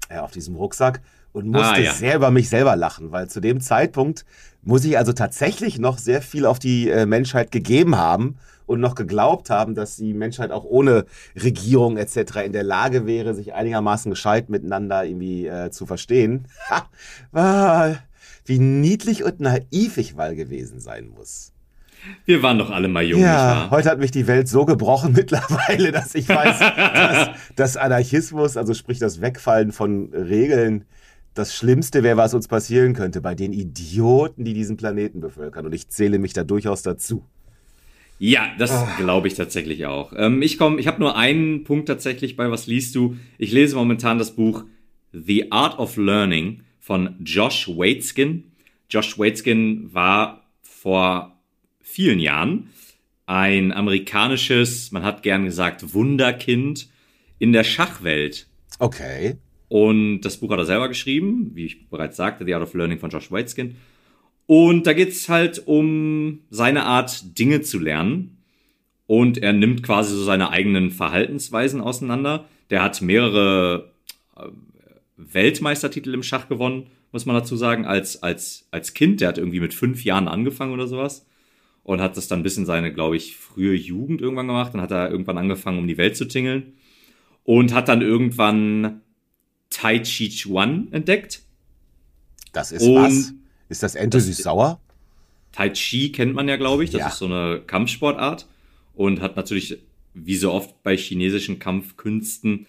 äh, auf diesem Rucksack und musste ah, ja. sehr über mich selber lachen, weil zu dem Zeitpunkt muss ich also tatsächlich noch sehr viel auf die äh, Menschheit gegeben haben und noch geglaubt haben, dass die Menschheit auch ohne Regierung etc. in der Lage wäre, sich einigermaßen gescheit miteinander irgendwie äh, zu verstehen. Ha, wie niedlich und naiv ich mal gewesen sein muss. Wir waren doch alle mal jung. Ja, heute hat mich die Welt so gebrochen mittlerweile, dass ich weiß, dass, dass Anarchismus, also sprich das Wegfallen von Regeln, das Schlimmste wäre, was uns passieren könnte bei den Idioten, die diesen Planeten bevölkern. Und ich zähle mich da durchaus dazu. Ja, das oh. glaube ich tatsächlich auch. Ähm, ich komme, ich habe nur einen Punkt tatsächlich bei Was liest du? Ich lese momentan das Buch The Art of Learning von Josh Waitzkin. Josh Waitzkin war vor vielen Jahren ein amerikanisches, man hat gern gesagt, Wunderkind in der Schachwelt. Okay. Und das Buch hat er selber geschrieben, wie ich bereits sagte, The Art of Learning von Josh Waitzkin. Und da geht's halt um seine Art, Dinge zu lernen. Und er nimmt quasi so seine eigenen Verhaltensweisen auseinander. Der hat mehrere äh, Weltmeistertitel im Schach gewonnen, muss man dazu sagen, als, als, als Kind. Der hat irgendwie mit fünf Jahren angefangen oder sowas. Und hat das dann bis in seine, glaube ich, frühe Jugend irgendwann gemacht. Dann hat er irgendwann angefangen, um die Welt zu tingeln. Und hat dann irgendwann Tai Chi Chuan entdeckt. Das ist und was? Ist das Ente süß-sauer? Tai Chi kennt man ja, glaube ich. Das ja. ist so eine Kampfsportart und hat natürlich, wie so oft bei chinesischen Kampfkünsten,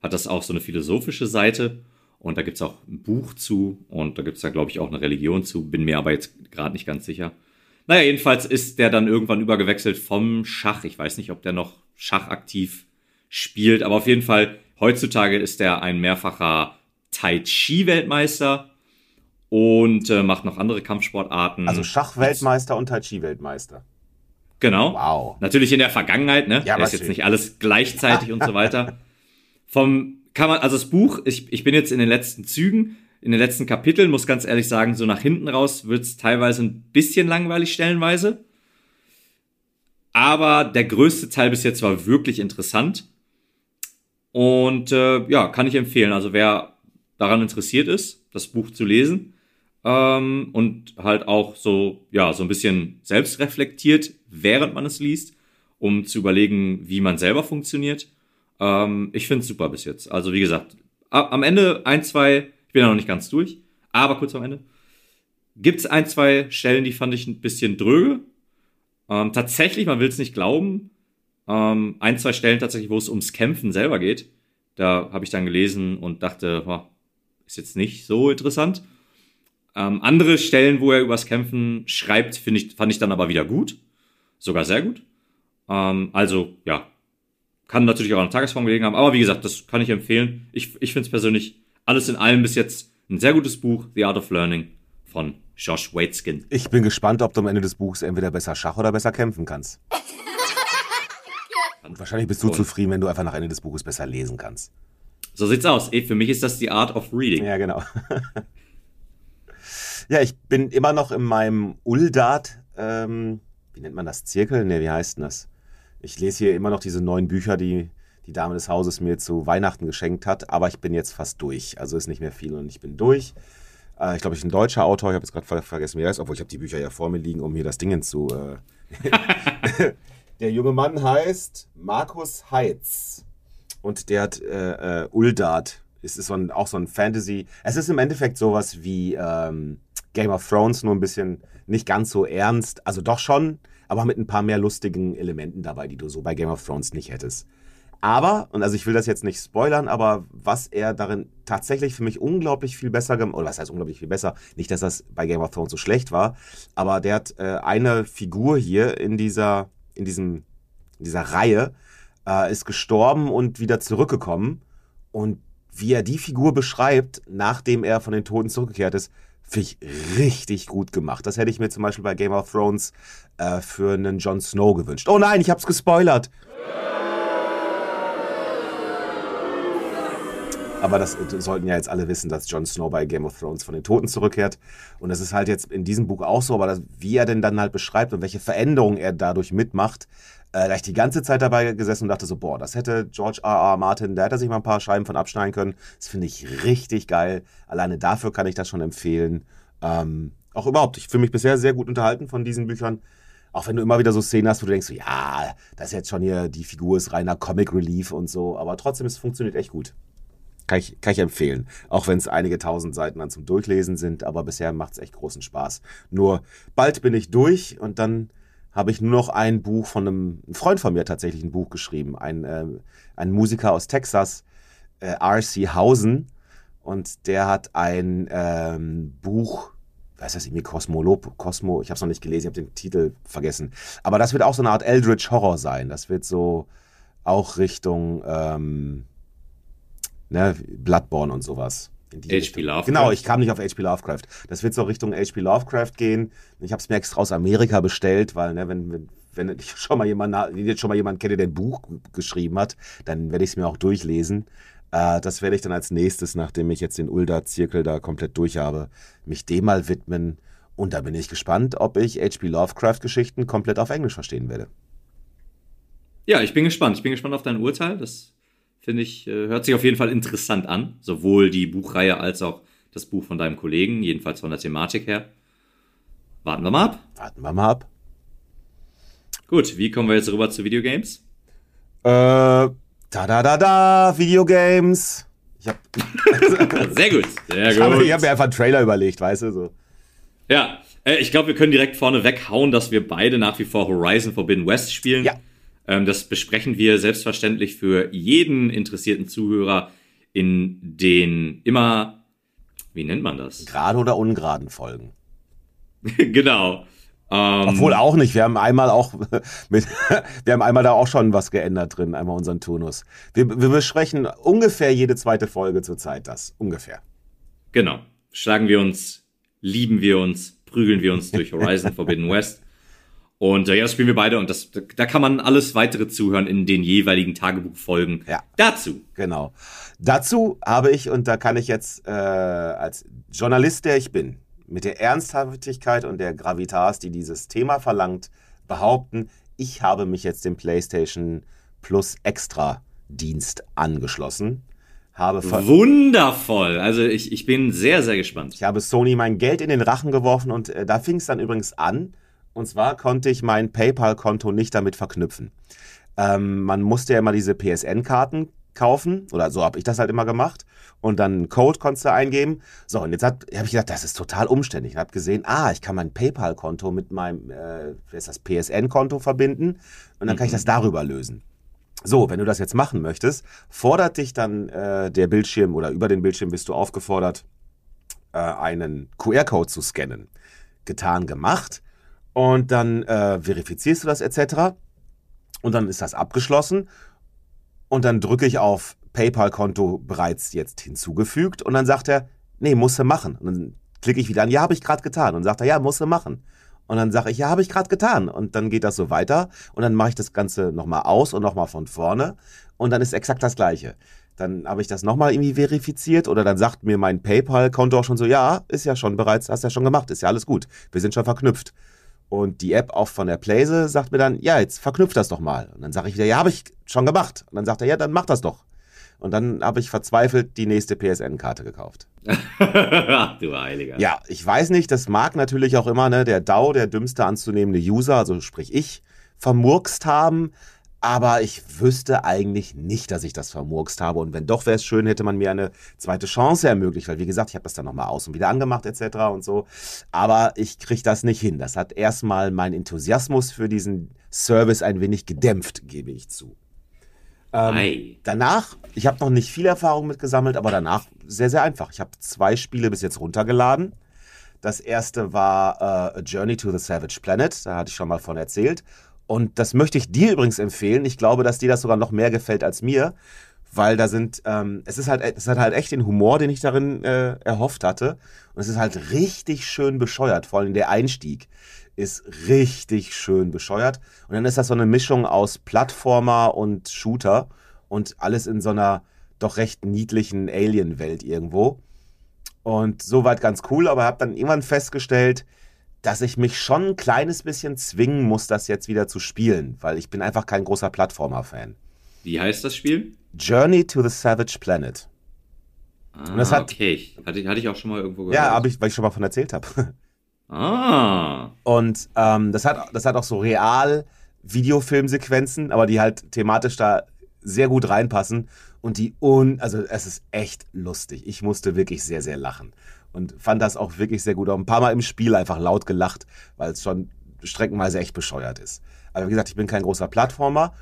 hat das auch so eine philosophische Seite. Und da gibt es auch ein Buch zu und da gibt es ja, glaube ich, auch eine Religion zu. Bin mir aber jetzt gerade nicht ganz sicher. Naja, jedenfalls ist der dann irgendwann übergewechselt vom Schach. Ich weiß nicht, ob der noch Schach aktiv spielt, aber auf jeden Fall Heutzutage ist er ein mehrfacher Tai Chi-Weltmeister und äh, macht noch andere Kampfsportarten. Also Schachweltmeister und Tai Chi-Weltmeister. Genau. Wow. Natürlich in der Vergangenheit, ne? Ja, ist jetzt nicht alles gleichzeitig und so weiter. Vom kann man, also das Buch, ich, ich bin jetzt in den letzten Zügen, in den letzten Kapiteln, muss ganz ehrlich sagen, so nach hinten raus wird es teilweise ein bisschen langweilig stellenweise. Aber der größte Teil bis jetzt war wirklich interessant. Und äh, ja, kann ich empfehlen. Also wer daran interessiert ist, das Buch zu lesen ähm, und halt auch so, ja, so ein bisschen selbst reflektiert, während man es liest, um zu überlegen, wie man selber funktioniert. Ähm, ich finde es super bis jetzt. Also wie gesagt, am Ende ein, zwei, ich bin ja noch nicht ganz durch, aber kurz am Ende, gibt es ein, zwei Stellen, die fand ich ein bisschen dröge. Ähm, tatsächlich, man will es nicht glauben, ähm, ein, zwei Stellen tatsächlich, wo es ums Kämpfen selber geht. Da habe ich dann gelesen und dachte, oh, ist jetzt nicht so interessant. Ähm, andere Stellen, wo er übers Kämpfen schreibt, finde ich, fand ich dann aber wieder gut. Sogar sehr gut. Ähm, also, ja. Kann natürlich auch an der Tagesform gelegen haben, aber wie gesagt, das kann ich empfehlen. Ich, ich finde es persönlich alles in allem bis jetzt ein sehr gutes Buch, The Art of Learning von Josh Waitzkin. Ich bin gespannt, ob du am Ende des Buchs entweder besser Schach oder besser kämpfen kannst. Und wahrscheinlich bist du und zufrieden, wenn du einfach nach Ende des Buches besser lesen kannst. So sieht's aus. Für mich ist das die Art of Reading. Ja, genau. ja, ich bin immer noch in meinem Uldat, ähm, wie nennt man das? Zirkel? Ne, wie heißt denn das? Ich lese hier immer noch diese neuen Bücher, die die Dame des Hauses mir zu Weihnachten geschenkt hat, aber ich bin jetzt fast durch. Also ist nicht mehr viel und ich bin durch. Äh, ich glaube, ich bin ein deutscher Autor, ich habe jetzt gerade vergessen, wie er ist, obwohl ich habe die Bücher ja vor mir liegen, um hier das Ding zu. Äh Der junge Mann heißt Markus Heitz. Und der hat äh, äh, Uldart. Es ist so ein, auch so ein Fantasy. Es ist im Endeffekt sowas wie ähm, Game of Thrones, nur ein bisschen nicht ganz so ernst. Also doch schon, aber mit ein paar mehr lustigen Elementen dabei, die du so bei Game of Thrones nicht hättest. Aber, und also ich will das jetzt nicht spoilern, aber was er darin tatsächlich für mich unglaublich viel besser gemacht, oder was heißt unglaublich viel besser, nicht, dass das bei Game of Thrones so schlecht war, aber der hat äh, eine Figur hier in dieser in, diesem, in dieser Reihe, äh, ist gestorben und wieder zurückgekommen. Und wie er die Figur beschreibt, nachdem er von den Toten zurückgekehrt ist, finde ich richtig gut gemacht. Das hätte ich mir zum Beispiel bei Game of Thrones äh, für einen Jon Snow gewünscht. Oh nein, ich hab's gespoilert. Aber das sollten ja jetzt alle wissen, dass Jon Snow bei Game of Thrones von den Toten zurückkehrt. Und das ist halt jetzt in diesem Buch auch so, aber das, wie er denn dann halt beschreibt und welche Veränderungen er dadurch mitmacht, äh, da ich die ganze Zeit dabei gesessen und dachte so, boah, das hätte George R. R. Martin, da hätte er sich mal ein paar Scheiben von abschneiden können. Das finde ich richtig geil. Alleine dafür kann ich das schon empfehlen. Ähm, auch überhaupt, ich fühle mich bisher sehr gut unterhalten von diesen Büchern. Auch wenn du immer wieder so Szenen hast, wo du denkst, ja, das ist jetzt schon hier, die Figur ist reiner Comic Relief und so, aber trotzdem, es funktioniert echt gut. Kann ich, kann ich empfehlen. Auch wenn es einige tausend Seiten dann zum Durchlesen sind, aber bisher macht es echt großen Spaß. Nur bald bin ich durch und dann habe ich nur noch ein Buch von einem, ein Freund von mir tatsächlich ein Buch geschrieben. Ein, äh, ein Musiker aus Texas, äh, R.C. Hausen. und der hat ein ähm, Buch, was heißt das, irgendwie Cosmolop, Cosmo, ich habe es noch nicht gelesen, ich habe den Titel vergessen. Aber das wird auch so eine Art Eldritch Horror sein. Das wird so auch Richtung ähm, ne, Bloodborne und sowas. H.P. Lovecraft. Genau, ich kam nicht auf H.P. Lovecraft. Das wird so Richtung H.P. Lovecraft gehen. Ich habe es mir extra aus Amerika bestellt, weil, ne, wenn, wenn, wenn ich schon mal jemand, jetzt schon mal jemand kenne, der ein Buch geschrieben hat, dann werde ich es mir auch durchlesen. Äh, das werde ich dann als nächstes, nachdem ich jetzt den Ulda-Zirkel da komplett durch habe, mich dem mal widmen. Und da bin ich gespannt, ob ich H.P. Lovecraft-Geschichten komplett auf Englisch verstehen werde. Ja, ich bin gespannt. Ich bin gespannt auf dein Urteil. Das finde ich, äh, hört sich auf jeden Fall interessant an. Sowohl die Buchreihe als auch das Buch von deinem Kollegen, jedenfalls von der Thematik her. Warten wir mal ab. Warten wir mal ab. Gut, wie kommen wir jetzt rüber zu Videogames? Äh, da da da da, Videogames. Ich hab sehr gut, sehr ich gut. Hab, ich habe mir einfach einen Trailer überlegt, weißt du so. Ja, äh, ich glaube, wir können direkt vorne weghauen, dass wir beide nach wie vor Horizon Forbidden West spielen. Ja. Ähm, das besprechen wir selbstverständlich für jeden interessierten Zuhörer in den immer, wie nennt man das? Gerade oder ungeraden Folgen. genau. Ähm, Obwohl auch nicht. Wir haben einmal auch mit, wir haben einmal da auch schon was geändert drin, einmal unseren Turnus. Wir, wir besprechen ungefähr jede zweite Folge zurzeit das. Ungefähr. Genau. Schlagen wir uns, lieben wir uns, prügeln wir uns durch Horizon Forbidden West. Und äh, ja, das spielen wir beide und das, da kann man alles weitere zuhören in den jeweiligen Tagebuchfolgen ja. dazu. Genau. Dazu habe ich, und da kann ich jetzt äh, als Journalist, der ich bin, mit der Ernsthaftigkeit und der Gravitas, die dieses Thema verlangt, behaupten, ich habe mich jetzt dem PlayStation Plus Extra Dienst angeschlossen. Habe Wundervoll. Also ich, ich bin sehr, sehr gespannt. Ich habe Sony mein Geld in den Rachen geworfen und äh, da fing es dann übrigens an, und zwar konnte ich mein PayPal-Konto nicht damit verknüpfen. Ähm, man musste ja immer diese PSN-Karten kaufen, oder so habe ich das halt immer gemacht. Und dann einen Code konntest du eingeben. So, und jetzt habe ich gedacht, das ist total umständlich. Ich habe gesehen, ah, ich kann mein PayPal-Konto mit meinem äh, das PSN-Konto verbinden und dann kann ich das darüber lösen. So, wenn du das jetzt machen möchtest, fordert dich dann äh, der Bildschirm oder über den Bildschirm bist du aufgefordert, äh, einen QR-Code zu scannen. Getan, gemacht. Und dann äh, verifizierst du das etc. Und dann ist das abgeschlossen. Und dann drücke ich auf PayPal-Konto bereits jetzt hinzugefügt. Und dann sagt er, nee, musst du machen. Und dann klicke ich wieder an, ja, habe ich gerade getan. Und dann sagt er, ja, musst du machen. Und dann sage ich, ja, habe ich gerade getan. Und dann geht das so weiter. Und dann mache ich das Ganze nochmal aus und nochmal von vorne. Und dann ist exakt das Gleiche. Dann habe ich das nochmal irgendwie verifiziert oder dann sagt mir mein PayPal-Konto auch schon so, ja, ist ja schon bereits, hast ja schon gemacht, ist ja alles gut. Wir sind schon verknüpft. Und die App auch von der Playse sagt mir dann, ja, jetzt verknüpft das doch mal. Und dann sage ich wieder, ja, habe ich schon gemacht. Und dann sagt er, ja, dann mach das doch. Und dann habe ich verzweifelt die nächste PSN-Karte gekauft. Ach, du Heiliger. Ja, ich weiß nicht, das mag natürlich auch immer ne, der DAO, der dümmste anzunehmende User, also sprich ich, vermurkst haben. Aber ich wüsste eigentlich nicht, dass ich das vermurkst habe. Und wenn doch, wäre es schön, hätte man mir eine zweite Chance ermöglicht. Weil, wie gesagt, ich habe das dann nochmal aus und wieder angemacht etc. und so. Aber ich kriege das nicht hin. Das hat erstmal meinen Enthusiasmus für diesen Service ein wenig gedämpft, gebe ich zu. Ähm, danach, ich habe noch nicht viel Erfahrung mitgesammelt, aber danach sehr, sehr einfach. Ich habe zwei Spiele bis jetzt runtergeladen. Das erste war uh, A Journey to the Savage Planet, da hatte ich schon mal von erzählt. Und das möchte ich dir übrigens empfehlen. Ich glaube, dass dir das sogar noch mehr gefällt als mir, weil da sind, ähm, es ist halt, es hat halt echt den Humor, den ich darin äh, erhofft hatte. Und es ist halt richtig schön bescheuert. Vor allem der Einstieg ist richtig schön bescheuert. Und dann ist das so eine Mischung aus Plattformer und Shooter und alles in so einer doch recht niedlichen Alien-Welt irgendwo. Und soweit ganz cool, aber habe dann irgendwann festgestellt, dass ich mich schon ein kleines bisschen zwingen muss, das jetzt wieder zu spielen, weil ich bin einfach kein großer Plattformer-Fan. Wie heißt das Spiel? Journey to the Savage Planet. Ah, Und das hat, okay. Hatte, hatte ich auch schon mal irgendwo gehört. Ja, hab ich, weil ich schon mal von erzählt habe. Ah. Und ähm, das, hat, das hat auch so real Videofilmsequenzen, aber die halt thematisch da sehr gut reinpassen. Und die un, also es ist echt lustig. Ich musste wirklich sehr, sehr lachen und fand das auch wirklich sehr gut. Auch ein paar Mal im Spiel einfach laut gelacht, weil es schon streckenweise echt bescheuert ist. Aber wie gesagt, ich bin kein großer Plattformer.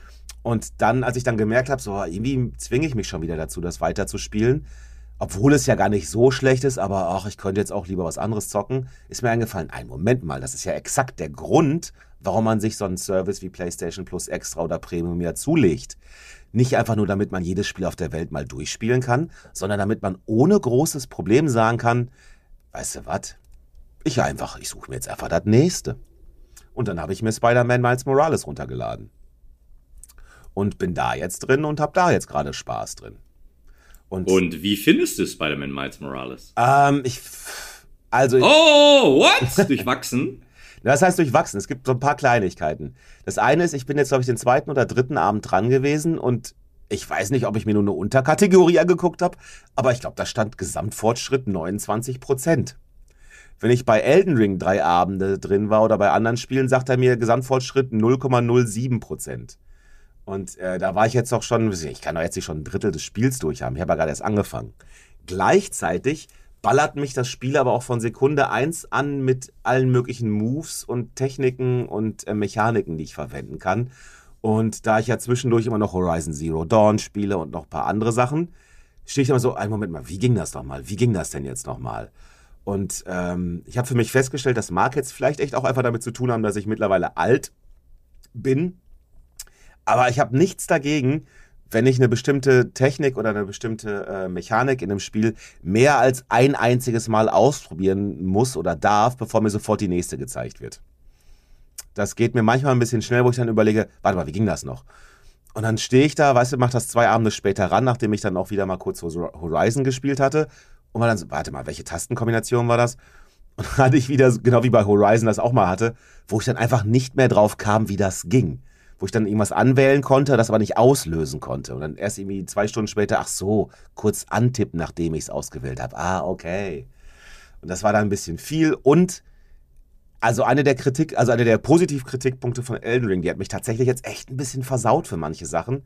Und dann, als ich dann gemerkt habe, so irgendwie zwinge ich mich schon wieder dazu, das weiter zu spielen, obwohl es ja gar nicht so schlecht ist, aber ach, ich könnte jetzt auch lieber was anderes zocken, ist mir eingefallen, ein Moment mal, das ist ja exakt der Grund, warum man sich so einen Service wie PlayStation Plus Extra oder Premium ja zulegt. Nicht einfach nur, damit man jedes Spiel auf der Welt mal durchspielen kann, sondern damit man ohne großes Problem sagen kann, weißt du was, ich einfach, ich suche mir jetzt einfach das nächste. Und dann habe ich mir Spider-Man Miles Morales runtergeladen. Und bin da jetzt drin und habe da jetzt gerade Spaß drin. Und, und, wie findest du Spider-Man Miles Morales? Ähm, ich. Also. Ich, oh, what? Durchwachsen? Das heißt durchwachsen. Es gibt so ein paar Kleinigkeiten. Das eine ist, ich bin jetzt, glaube ich, den zweiten oder dritten Abend dran gewesen und ich weiß nicht, ob ich mir nur eine Unterkategorie angeguckt habe, aber ich glaube, da stand Gesamtfortschritt 29 Prozent. Wenn ich bei Elden Ring drei Abende drin war oder bei anderen Spielen, sagt er mir Gesamtfortschritt 0,07 Prozent. Und äh, da war ich jetzt auch schon, ich kann doch jetzt nicht schon ein Drittel des Spiels durch haben. Ich habe ja gerade erst angefangen. Gleichzeitig ballert mich das Spiel aber auch von Sekunde 1 an mit allen möglichen Moves und Techniken und äh, Mechaniken, die ich verwenden kann. Und da ich ja zwischendurch immer noch Horizon Zero Dawn spiele und noch ein paar andere Sachen, stehe ich immer so, einen Moment mal, wie ging das nochmal? Wie ging das denn jetzt nochmal? Und ähm, ich habe für mich festgestellt, das mag jetzt vielleicht echt auch einfach damit zu tun haben, dass ich mittlerweile alt bin. Aber ich habe nichts dagegen, wenn ich eine bestimmte Technik oder eine bestimmte äh, Mechanik in einem Spiel mehr als ein einziges Mal ausprobieren muss oder darf, bevor mir sofort die nächste gezeigt wird. Das geht mir manchmal ein bisschen schnell, wo ich dann überlege, warte mal, wie ging das noch? Und dann stehe ich da, weißt du, mach das zwei Abende später ran, nachdem ich dann auch wieder mal kurz Horizon gespielt hatte. Und war dann so, warte mal, welche Tastenkombination war das? Und dann hatte ich wieder, genau wie bei Horizon das auch mal hatte, wo ich dann einfach nicht mehr drauf kam, wie das ging wo ich dann irgendwas anwählen konnte, das aber nicht auslösen konnte. Und dann erst irgendwie zwei Stunden später, ach so, kurz antippen, nachdem ich es ausgewählt habe. Ah, okay. Und das war dann ein bisschen viel. Und also eine der Kritik, also eine der Positivkritikpunkte von Elden Ring, die hat mich tatsächlich jetzt echt ein bisschen versaut für manche Sachen.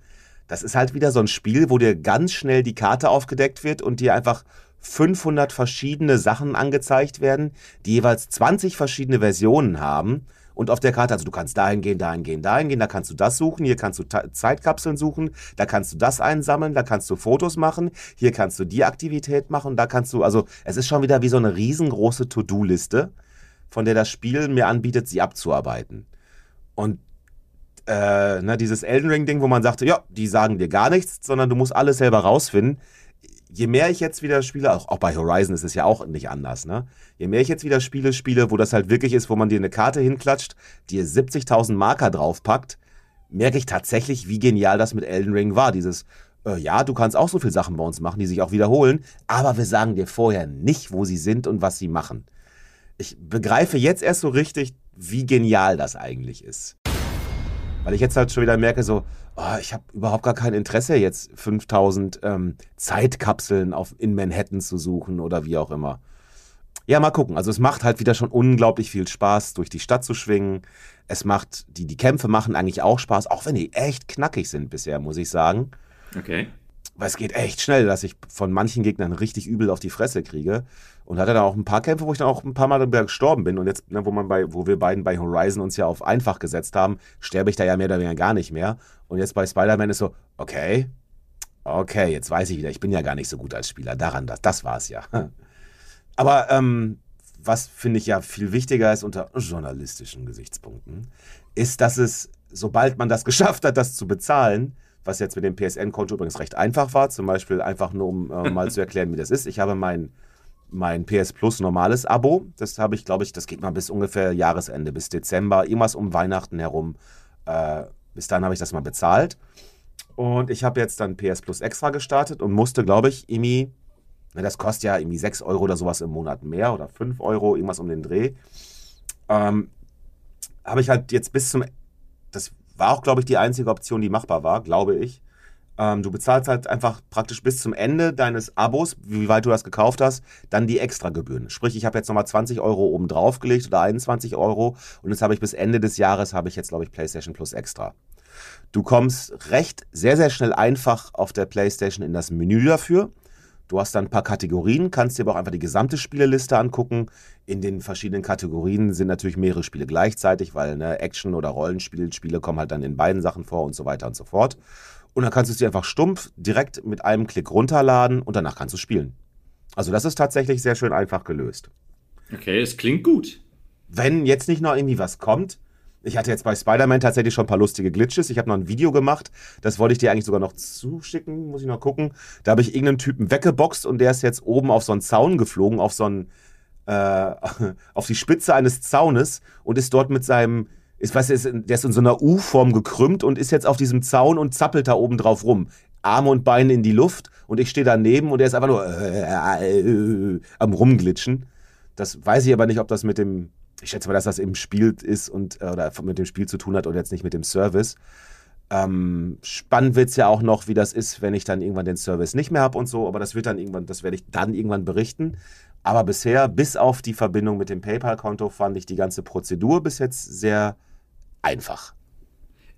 Das ist halt wieder so ein Spiel, wo dir ganz schnell die Karte aufgedeckt wird und dir einfach 500 verschiedene Sachen angezeigt werden, die jeweils 20 verschiedene Versionen haben und auf der Karte, also du kannst dahin gehen, dahin gehen, dahin gehen, da kannst du das suchen, hier kannst du Zeitkapseln suchen, da kannst du das einsammeln, da kannst du Fotos machen, hier kannst du die Aktivität machen, da kannst du, also es ist schon wieder wie so eine riesengroße To-Do-Liste, von der das Spiel mir anbietet, sie abzuarbeiten. Und äh, ne, dieses Elden Ring-Ding, wo man sagte, ja, die sagen dir gar nichts, sondern du musst alles selber rausfinden je mehr ich jetzt wieder spiele, auch, auch, bei Horizon ist es ja auch nicht anders, ne? Je mehr ich jetzt wieder Spiele spiele, wo das halt wirklich ist, wo man dir eine Karte hinklatscht, dir 70.000 Marker draufpackt, merke ich tatsächlich, wie genial das mit Elden Ring war. Dieses, äh, ja, du kannst auch so viele Sachen bei uns machen, die sich auch wiederholen, aber wir sagen dir vorher nicht, wo sie sind und was sie machen. Ich begreife jetzt erst so richtig, wie genial das eigentlich ist. Weil ich jetzt halt schon wieder merke, so, oh, ich habe überhaupt gar kein Interesse, jetzt 5000 ähm, Zeitkapseln auf, in Manhattan zu suchen oder wie auch immer. Ja, mal gucken. Also es macht halt wieder schon unglaublich viel Spaß, durch die Stadt zu schwingen. Es macht, die, die Kämpfe machen eigentlich auch Spaß, auch wenn die echt knackig sind bisher, muss ich sagen. Okay weil es geht echt schnell, dass ich von manchen Gegnern richtig übel auf die Fresse kriege. Und hatte da auch ein paar Kämpfe, wo ich dann auch ein paar Mal gestorben bin. Und jetzt, ne, wo man bei, wo wir beiden bei Horizon uns ja auf einfach gesetzt haben, sterbe ich da ja mehr oder weniger gar nicht mehr. Und jetzt bei Spider-Man ist so, okay, okay, jetzt weiß ich wieder, ich bin ja gar nicht so gut als Spieler. Daran, das, das war es ja. Aber ähm, was finde ich ja viel wichtiger ist unter journalistischen Gesichtspunkten, ist, dass es, sobald man das geschafft hat, das zu bezahlen, was jetzt mit dem PSN-Konto übrigens recht einfach war. Zum Beispiel einfach nur, um äh, mal zu erklären, wie das ist. Ich habe mein, mein PS Plus normales Abo. Das habe ich, glaube ich, das geht mal bis ungefähr Jahresende, bis Dezember, irgendwas um Weihnachten herum. Äh, bis dann habe ich das mal bezahlt. Und ich habe jetzt dann PS Plus extra gestartet und musste, glaube ich, irgendwie, das kostet ja irgendwie 6 Euro oder sowas im Monat mehr oder 5 Euro, irgendwas um den Dreh. Ähm, habe ich halt jetzt bis zum, das war auch, glaube ich, die einzige Option, die machbar war, glaube ich. Ähm, du bezahlst halt einfach praktisch bis zum Ende deines Abos, wie weit du das gekauft hast, dann die Extragebühren. Sprich, ich habe jetzt nochmal 20 Euro oben drauf gelegt oder 21 Euro und jetzt habe ich bis Ende des Jahres, habe ich jetzt, glaube ich, PlayStation Plus Extra. Du kommst recht, sehr, sehr schnell einfach auf der PlayStation in das Menü dafür. Du hast dann ein paar Kategorien, kannst dir aber auch einfach die gesamte Spieleliste angucken. In den verschiedenen Kategorien sind natürlich mehrere Spiele gleichzeitig, weil ne, Action- oder Rollenspiele kommen halt dann in beiden Sachen vor und so weiter und so fort. Und dann kannst du es dir einfach stumpf direkt mit einem Klick runterladen und danach kannst du spielen. Also das ist tatsächlich sehr schön einfach gelöst. Okay, es klingt gut. Wenn jetzt nicht noch irgendwie was kommt, ich hatte jetzt bei Spider-Man tatsächlich schon ein paar lustige Glitches. Ich habe noch ein Video gemacht. Das wollte ich dir eigentlich sogar noch zuschicken. Muss ich noch gucken. Da habe ich irgendeinen Typen weggeboxt und der ist jetzt oben auf so einen Zaun geflogen, auf so einen, äh, auf die Spitze eines Zaunes und ist dort mit seinem, ist, weißt du, der ist in so einer U-Form gekrümmt und ist jetzt auf diesem Zaun und zappelt da oben drauf rum. Arme und Beine in die Luft und ich stehe daneben und er ist einfach nur äh, äh, äh, am rumglitschen. Das weiß ich aber nicht, ob das mit dem ich schätze mal, dass das im Spiel ist und äh, oder mit dem Spiel zu tun hat und jetzt nicht mit dem Service. Ähm, spannend wird es ja auch noch, wie das ist, wenn ich dann irgendwann den Service nicht mehr habe und so, aber das wird dann irgendwann, das werde ich dann irgendwann berichten. Aber bisher, bis auf die Verbindung mit dem PayPal-Konto, fand ich die ganze Prozedur bis jetzt sehr einfach.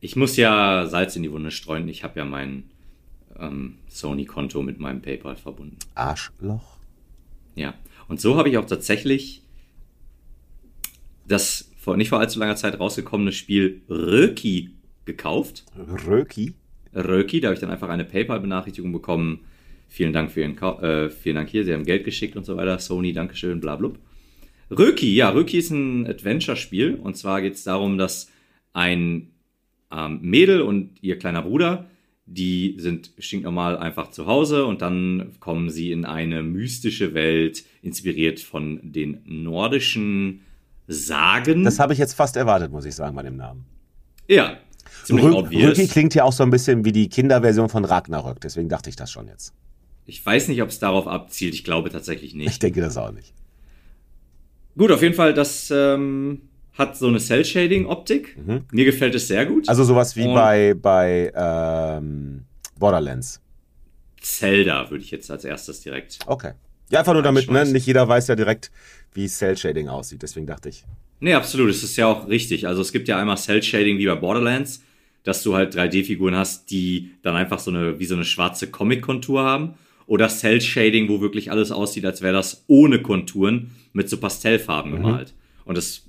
Ich muss ja Salz in die Wunde streuen. Ich habe ja mein ähm, Sony-Konto mit meinem PayPal verbunden. Arschloch. Ja. Und so habe ich auch tatsächlich das vor nicht vor allzu langer Zeit rausgekommene Spiel Röki gekauft. Röki? Röki, da habe ich dann einfach eine PayPal-Benachrichtigung bekommen. Vielen Dank für Ihren Ka äh, vielen Dank hier, Sie haben Geld geschickt und so weiter. Sony, Dankeschön, bla bla. Röki, ja, Röki ist ein Adventure-Spiel und zwar geht es darum, dass ein ähm, Mädel und ihr kleiner Bruder, die sind stinknormal einfach zu Hause und dann kommen sie in eine mystische Welt, inspiriert von den nordischen Sagen. Das habe ich jetzt fast erwartet, muss ich sagen, bei dem Namen. Ja. Ziemlich Rü obvious. Rüki klingt ja auch so ein bisschen wie die Kinderversion von Ragnarök, deswegen dachte ich das schon jetzt. Ich weiß nicht, ob es darauf abzielt. Ich glaube tatsächlich nicht. Ich denke das auch nicht. Gut, auf jeden Fall, das ähm, hat so eine Cell-Shading-Optik. Mhm. Mir gefällt es sehr gut. Also sowas wie Und bei, bei ähm, Borderlands. Zelda würde ich jetzt als erstes direkt. Okay. Ja, einfach nur damit, ne? Nicht jeder weiß ja direkt, wie Cell-Shading aussieht. Deswegen dachte ich. Nee, absolut. Das ist ja auch richtig. Also es gibt ja einmal Cell-Shading wie bei Borderlands, dass du halt 3D-Figuren hast, die dann einfach so eine, wie so eine schwarze Comic-Kontur haben. Oder Cell-Shading, wo wirklich alles aussieht, als wäre das ohne Konturen mit so Pastellfarben mhm. gemalt. Und das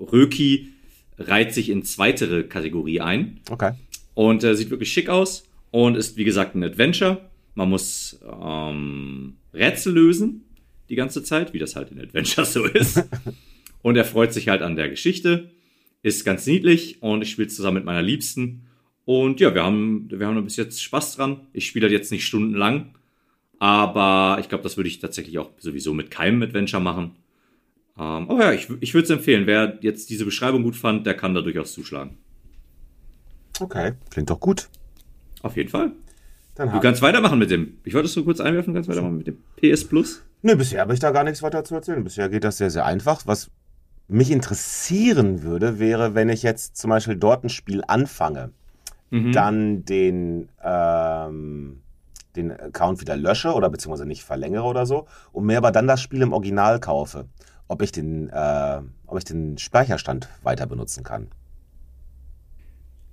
Röki reiht sich in zweitere Kategorie ein. Okay. Und äh, sieht wirklich schick aus und ist, wie gesagt, ein Adventure. Man muss ähm, Rätsel lösen die ganze Zeit, wie das halt in Adventures so ist. und er freut sich halt an der Geschichte, ist ganz niedlich und ich spiele zusammen mit meiner Liebsten. Und ja, wir haben, wir haben bis jetzt Spaß dran. Ich spiele halt jetzt nicht stundenlang, aber ich glaube, das würde ich tatsächlich auch sowieso mit keinem Adventure machen. Ähm, aber ja, ich, ich würde es empfehlen. Wer jetzt diese Beschreibung gut fand, der kann da durchaus zuschlagen. Okay, klingt doch gut. Auf jeden Fall. Dann du kannst weitermachen mit dem. Ich wollte es so kurz einwerfen, kannst weitermachen mit dem PS Plus. Ne, bisher habe ich da gar nichts weiter zu erzählen. Bisher geht das sehr, sehr einfach. Was mich interessieren würde, wäre, wenn ich jetzt zum Beispiel dort ein Spiel anfange, mhm. dann den, ähm, den Account wieder lösche oder beziehungsweise nicht verlängere oder so und mir aber dann das Spiel im Original kaufe, ob ich den, äh, ob ich den Speicherstand weiter benutzen kann.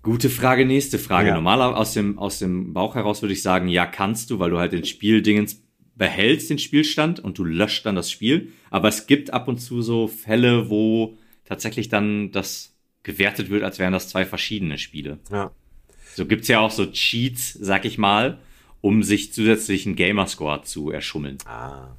Gute Frage, nächste Frage. Ja. Normaler aus dem, aus dem Bauch heraus würde ich sagen, ja, kannst du, weil du halt den Spieldingens behältst den Spielstand und du löscht dann das Spiel. Aber es gibt ab und zu so Fälle, wo tatsächlich dann das gewertet wird, als wären das zwei verschiedene Spiele. Ja. So gibt's ja auch so Cheats, sag ich mal, um sich zusätzlichen Gamerscore zu erschummeln. Ah.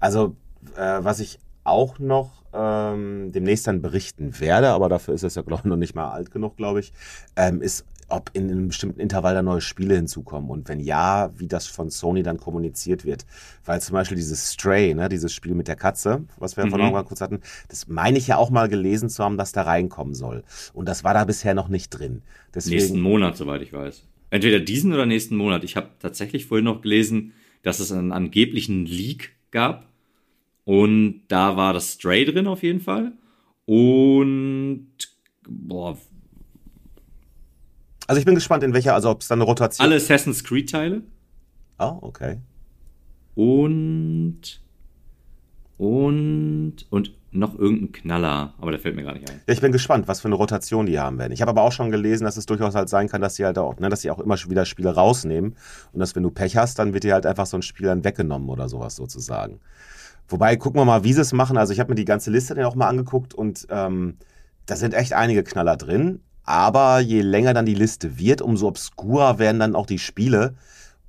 Also, äh, was ich auch noch ähm, demnächst dann berichten werde, aber dafür ist es ja, glaube ich, noch nicht mal alt genug, glaube ich, ähm, ist ob in einem bestimmten Intervall da neue Spiele hinzukommen und wenn ja, wie das von Sony dann kommuniziert wird. Weil zum Beispiel dieses Stray, ne, dieses Spiel mit der Katze, was wir mhm. vorhin mal kurz hatten, das meine ich ja auch mal gelesen zu haben, dass da reinkommen soll. Und das war da bisher noch nicht drin. Deswegen, nächsten Monat, soweit ich weiß. Entweder diesen oder nächsten Monat. Ich habe tatsächlich vorhin noch gelesen, dass es einen angeblichen Leak gab. Und da war das Stray drin auf jeden Fall. Und boah, also ich bin gespannt, in welcher, also ob es dann eine Rotation. Alle Assassin's Creed-Teile. Oh, okay. Und. Und. Und noch irgendein Knaller, aber der fällt mir gar nicht ein. Ja, ich bin gespannt, was für eine Rotation die haben werden. Ich habe aber auch schon gelesen, dass es durchaus halt sein kann, dass sie halt auch, ne, dass sie auch immer wieder Spiele rausnehmen und dass wenn du Pech hast, dann wird dir halt einfach so ein Spiel dann weggenommen oder sowas sozusagen. Wobei, gucken wir mal, wie sie es machen. Also ich habe mir die ganze Liste dann auch mal angeguckt und ähm, da sind echt einige Knaller drin. Aber je länger dann die Liste wird, umso obskurer werden dann auch die Spiele.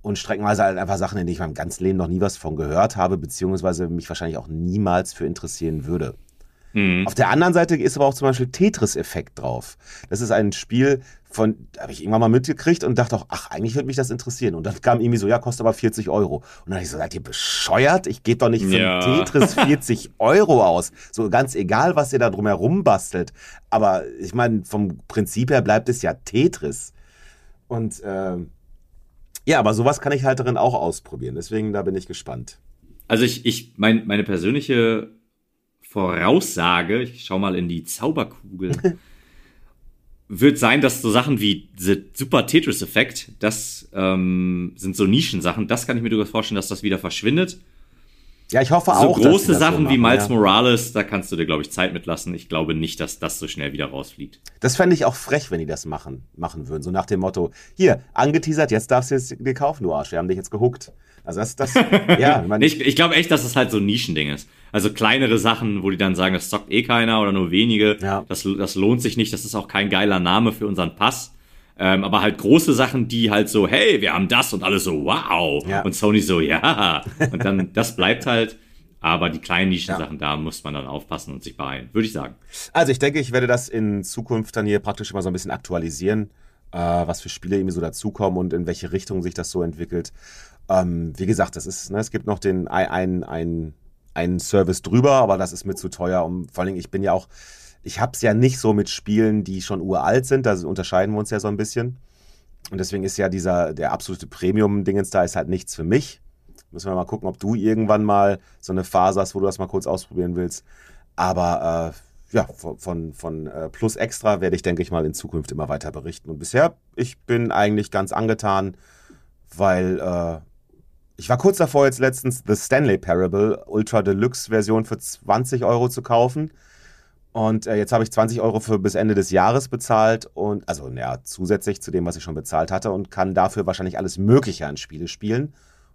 und streckenweise halt einfach Sachen, in denen ich meinem ganzen Leben noch nie was von gehört habe, beziehungsweise mich wahrscheinlich auch niemals für interessieren würde. Mhm. Auf der anderen Seite ist aber auch zum Beispiel Tetris-Effekt drauf. Das ist ein Spiel, von, da habe ich irgendwann mal mitgekriegt und dachte auch, ach, eigentlich würde mich das interessieren. Und dann kam irgendwie so, ja, kostet aber 40 Euro. Und dann habe ich so, seid ihr bescheuert? Ich gebe doch nicht für ja. Tetris 40 Euro aus. So ganz egal, was ihr da drumherum bastelt. Aber ich meine, vom Prinzip her bleibt es ja Tetris. Und äh, ja, aber sowas kann ich halt darin auch ausprobieren. Deswegen, da bin ich gespannt. Also ich, ich, mein, meine persönliche Voraussage, ich schau mal in die Zauberkugel, wird sein, dass so Sachen wie The Super Tetris-Effekt, das ähm, sind so Nischensachen, das kann ich mir durchaus vorstellen, dass das wieder verschwindet. Ja, ich hoffe so auch. So große Sachen so wie Miles ja. Morales, da kannst du dir, glaube ich, Zeit mitlassen. Ich glaube nicht, dass das so schnell wieder rausfliegt. Das fände ich auch frech, wenn die das machen, machen würden. So nach dem Motto, hier, angeteasert, jetzt darfst du es dir kaufen, du Arsch. Wir haben dich jetzt gehuckt. Also das, das, ja. Man ich ich glaube echt, dass es halt so ein Nischending ist. Also kleinere Sachen, wo die dann sagen, das zockt eh keiner oder nur wenige. Ja. Das, das lohnt sich nicht. Das ist auch kein geiler Name für unseren Pass. Ähm, aber halt große Sachen, die halt so, hey, wir haben das und alles so, wow. Ja. Und Sony so, ja. Und dann, das bleibt halt. Aber die kleinen Nischensachen, ja. da muss man dann aufpassen und sich beeilen, würde ich sagen. Also ich denke, ich werde das in Zukunft dann hier praktisch immer so ein bisschen aktualisieren, äh, was für Spiele irgendwie so dazukommen und in welche Richtung sich das so entwickelt. Ähm, wie gesagt, das ist, ne, es gibt noch den ein, ein, ein Service drüber, aber das ist mir zu teuer. Um, vor allem, ich bin ja auch, ich habe es ja nicht so mit Spielen, die schon uralt sind. Da unterscheiden wir uns ja so ein bisschen. Und deswegen ist ja dieser, der absolute Premium-Dingens da ist halt nichts für mich. Müssen wir mal gucken, ob du irgendwann mal so eine Phase hast, wo du das mal kurz ausprobieren willst. Aber äh, ja, von, von, von äh, Plus Extra werde ich, denke ich mal, in Zukunft immer weiter berichten. Und bisher, ich bin eigentlich ganz angetan, weil äh, ich war kurz davor, jetzt letztens The Stanley Parable Ultra Deluxe Version für 20 Euro zu kaufen. Und äh, jetzt habe ich 20 Euro für bis Ende des Jahres bezahlt und also ja, zusätzlich zu dem, was ich schon bezahlt hatte und kann dafür wahrscheinlich alles Mögliche an Spiele spielen.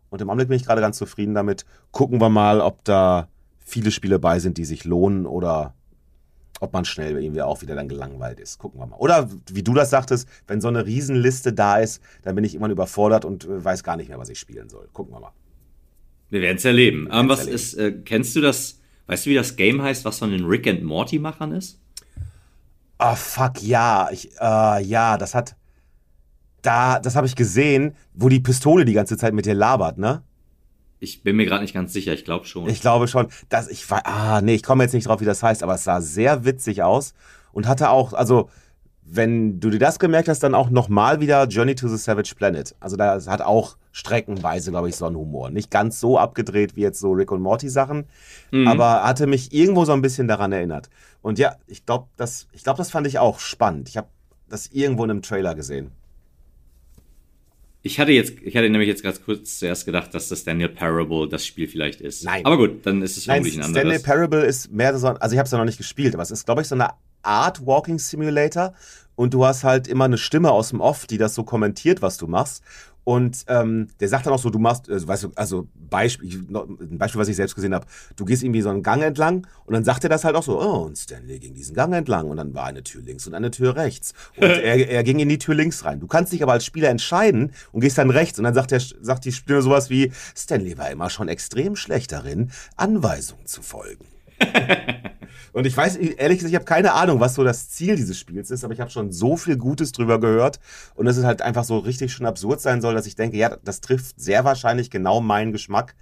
Und im Augenblick bin ich gerade ganz zufrieden damit. Gucken wir mal, ob da viele Spiele bei sind, die sich lohnen oder ob man schnell irgendwie auch wieder dann gelangweilt ist. Gucken wir mal. Oder wie du das sagtest, wenn so eine Riesenliste da ist, dann bin ich irgendwann überfordert und äh, weiß gar nicht mehr, was ich spielen soll. Gucken wir mal. Wir werden es erleben. Ähm, was erleben. ist, äh, kennst du das, weißt du, wie das Game heißt, was von den Rick and Morty Machern ist? Ah, oh, fuck, ja. Ich, äh, ja, das hat, da, das habe ich gesehen, wo die Pistole die ganze Zeit mit dir labert, ne? Ich bin mir gerade nicht ganz sicher, ich glaube schon. Ich glaube schon, dass ich war, ah, nee, ich komme jetzt nicht drauf, wie das heißt, aber es sah sehr witzig aus und hatte auch, also, wenn du dir das gemerkt hast, dann auch nochmal wieder Journey to the Savage Planet. Also, das hat auch streckenweise, glaube ich, so einen Humor. Nicht ganz so abgedreht wie jetzt so Rick und Morty Sachen, mhm. aber hatte mich irgendwo so ein bisschen daran erinnert. Und ja, ich glaube, das, ich glaube, das fand ich auch spannend. Ich habe das irgendwo in einem Trailer gesehen. Ich hatte jetzt, ich hatte nämlich jetzt ganz kurz zuerst gedacht, dass das Daniel Parable das Spiel vielleicht ist. Nein. Aber gut, dann ist es vermutlich ein anderes. Daniel Parable ist mehr so, also ich habe es ja noch nicht gespielt, aber es ist, glaube ich, so eine Art Walking Simulator und du hast halt immer eine Stimme aus dem Off, die das so kommentiert, was du machst. Und ähm, der sagt dann auch so, du machst, also, weißt du, also Beispiel, ein Beispiel, was ich selbst gesehen habe, du gehst irgendwie so einen Gang entlang und dann sagt er das halt auch so, oh, und Stanley ging diesen Gang entlang und dann war eine Tür links und eine Tür rechts. Und er, er ging in die Tür links rein. Du kannst dich aber als Spieler entscheiden und gehst dann rechts und dann sagt, der, sagt die Stimme sowas wie, Stanley war immer schon extrem schlecht darin, Anweisungen zu folgen. Und ich weiß, ehrlich gesagt, ich habe keine Ahnung, was so das Ziel dieses Spiels ist, aber ich habe schon so viel Gutes drüber gehört und dass es halt einfach so richtig schon absurd sein soll, dass ich denke, ja, das trifft sehr wahrscheinlich genau meinen Geschmack.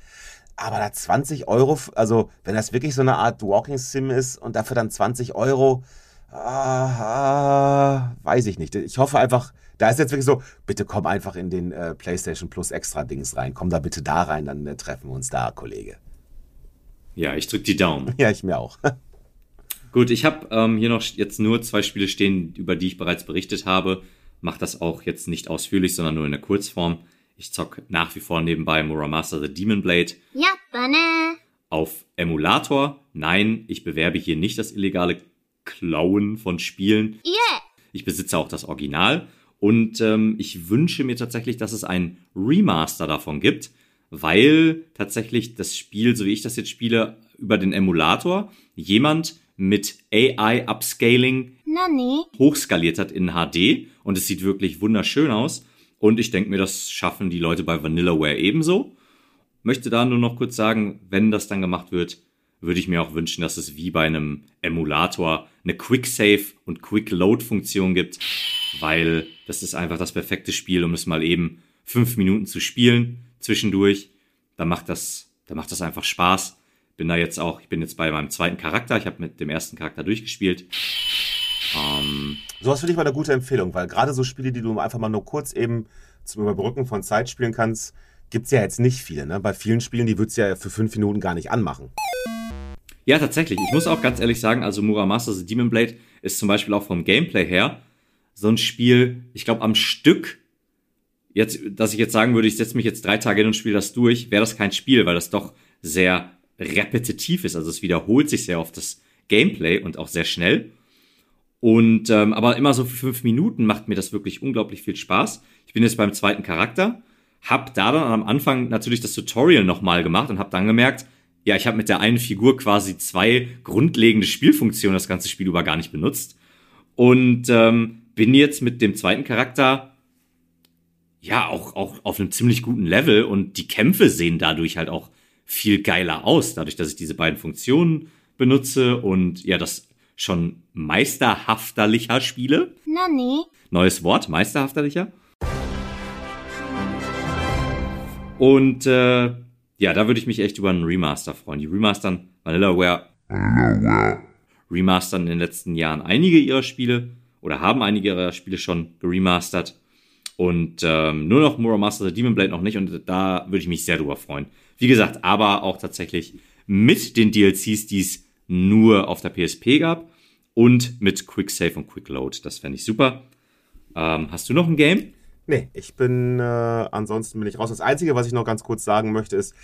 Aber da 20 Euro, also wenn das wirklich so eine Art Walking Sim ist und dafür dann 20 Euro, ah, ah, weiß ich nicht. Ich hoffe einfach, da ist jetzt wirklich so, bitte komm einfach in den äh, PlayStation Plus Extra Dings rein. Komm da bitte da rein, dann äh, treffen wir uns da, Kollege. Ja, ich drücke die Daumen. Ja, ich mir auch. Gut, ich habe ähm, hier noch jetzt nur zwei Spiele stehen, über die ich bereits berichtet habe. Mach das auch jetzt nicht ausführlich, sondern nur in der Kurzform. Ich zock nach wie vor nebenbei Muramasa the Demon Blade. Ja, ne. Auf Emulator. Nein, ich bewerbe hier nicht das illegale Klauen von Spielen. Yeah. Ich besitze auch das Original. Und ähm, ich wünsche mir tatsächlich, dass es ein Remaster davon gibt, weil tatsächlich das Spiel, so wie ich das jetzt spiele, über den Emulator jemand mit AI Upscaling Nani? hochskaliert hat in HD und es sieht wirklich wunderschön aus. Und ich denke mir, das schaffen die Leute bei Vanillaware ebenso. Möchte da nur noch kurz sagen, wenn das dann gemacht wird, würde ich mir auch wünschen, dass es wie bei einem Emulator eine Quick Save und Quick Load Funktion gibt, weil das ist einfach das perfekte Spiel, um es mal eben fünf Minuten zu spielen zwischendurch. Da macht das, da macht das einfach Spaß. Bin da jetzt auch, ich bin jetzt bei meinem zweiten Charakter. Ich habe mit dem ersten Charakter durchgespielt. Ähm, Sowas finde ich mal eine gute Empfehlung, weil gerade so Spiele, die du einfach mal nur kurz eben zum Überbrücken von Zeit spielen kannst, gibt es ja jetzt nicht viele. Ne? Bei vielen Spielen, die würdest du ja für fünf Minuten gar nicht anmachen. Ja, tatsächlich. Ich muss auch ganz ehrlich sagen, also Muramasa The Demon Blade ist zum Beispiel auch vom Gameplay her so ein Spiel, ich glaube, am Stück, jetzt, dass ich jetzt sagen würde, ich setze mich jetzt drei Tage hin und spiele das durch, wäre das kein Spiel, weil das doch sehr repetitiv ist. Also es wiederholt sich sehr oft das Gameplay und auch sehr schnell. Und ähm, aber immer so für fünf Minuten macht mir das wirklich unglaublich viel Spaß. Ich bin jetzt beim zweiten Charakter, hab da dann am Anfang natürlich das Tutorial nochmal gemacht und hab dann gemerkt, ja, ich habe mit der einen Figur quasi zwei grundlegende Spielfunktionen das ganze Spiel über gar nicht benutzt. Und ähm, bin jetzt mit dem zweiten Charakter ja auch, auch auf einem ziemlich guten Level und die Kämpfe sehen dadurch halt auch viel geiler aus, dadurch, dass ich diese beiden Funktionen benutze und ja, das schon meisterhafterlicher spiele. Nani? Neues Wort, meisterhafterlicher. Und äh, ja, da würde ich mich echt über einen Remaster freuen. Die remastern Vanillaware, Vanillaware remastern in den letzten Jahren einige ihrer Spiele oder haben einige ihrer Spiele schon geremastert. Und ähm, nur noch Muramasa the Demon Blade noch nicht. Und da würde ich mich sehr drüber freuen. Wie gesagt, aber auch tatsächlich mit den DLCs, die es nur auf der PSP gab. Und mit Quick Save und Quick Load. Das fände ich super. Ähm, hast du noch ein Game? Nee, ich bin, äh, ansonsten bin ich raus. Das Einzige, was ich noch ganz kurz sagen möchte, ist,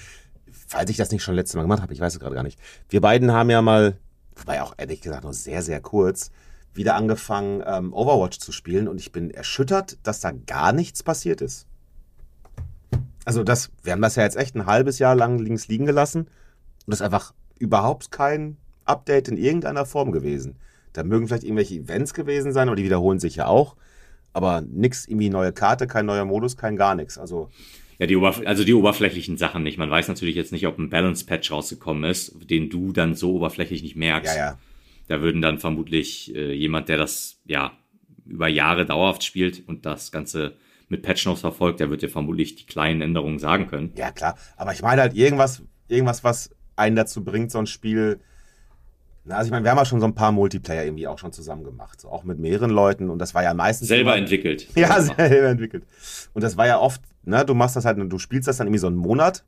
falls ich das nicht schon letztes Mal gemacht habe, ich weiß es gerade gar nicht. Wir beiden haben ja mal, wobei auch ehrlich gesagt nur sehr, sehr kurz, wieder angefangen, ähm, Overwatch zu spielen und ich bin erschüttert, dass da gar nichts passiert ist. Also das, wir haben das ja jetzt echt ein halbes Jahr lang links liegen gelassen und das ist einfach überhaupt kein Update in irgendeiner Form gewesen. Da mögen vielleicht irgendwelche Events gewesen sein, aber die wiederholen sich ja auch aber nichts, irgendwie neue Karte, kein neuer Modus, kein gar nichts. Also ja, die Oberf also die oberflächlichen Sachen nicht. Man weiß natürlich jetzt nicht, ob ein Balance-Patch rausgekommen ist, den du dann so oberflächlich nicht merkst. Ja, ja. Da würden dann vermutlich äh, jemand, der das ja über Jahre dauerhaft spielt und das Ganze mit Patch Notes verfolgt, der wird dir vermutlich die kleinen Änderungen sagen können. Ja, klar. Aber ich meine halt irgendwas, irgendwas, was einen dazu bringt, so ein Spiel also ich meine, wir haben ja schon so ein paar Multiplayer irgendwie auch schon zusammen gemacht, so auch mit mehreren Leuten und das war ja meistens selber immer, entwickelt. Ja, selber entwickelt. Und das war ja oft, ne, du machst das halt, du spielst das dann irgendwie so einen Monat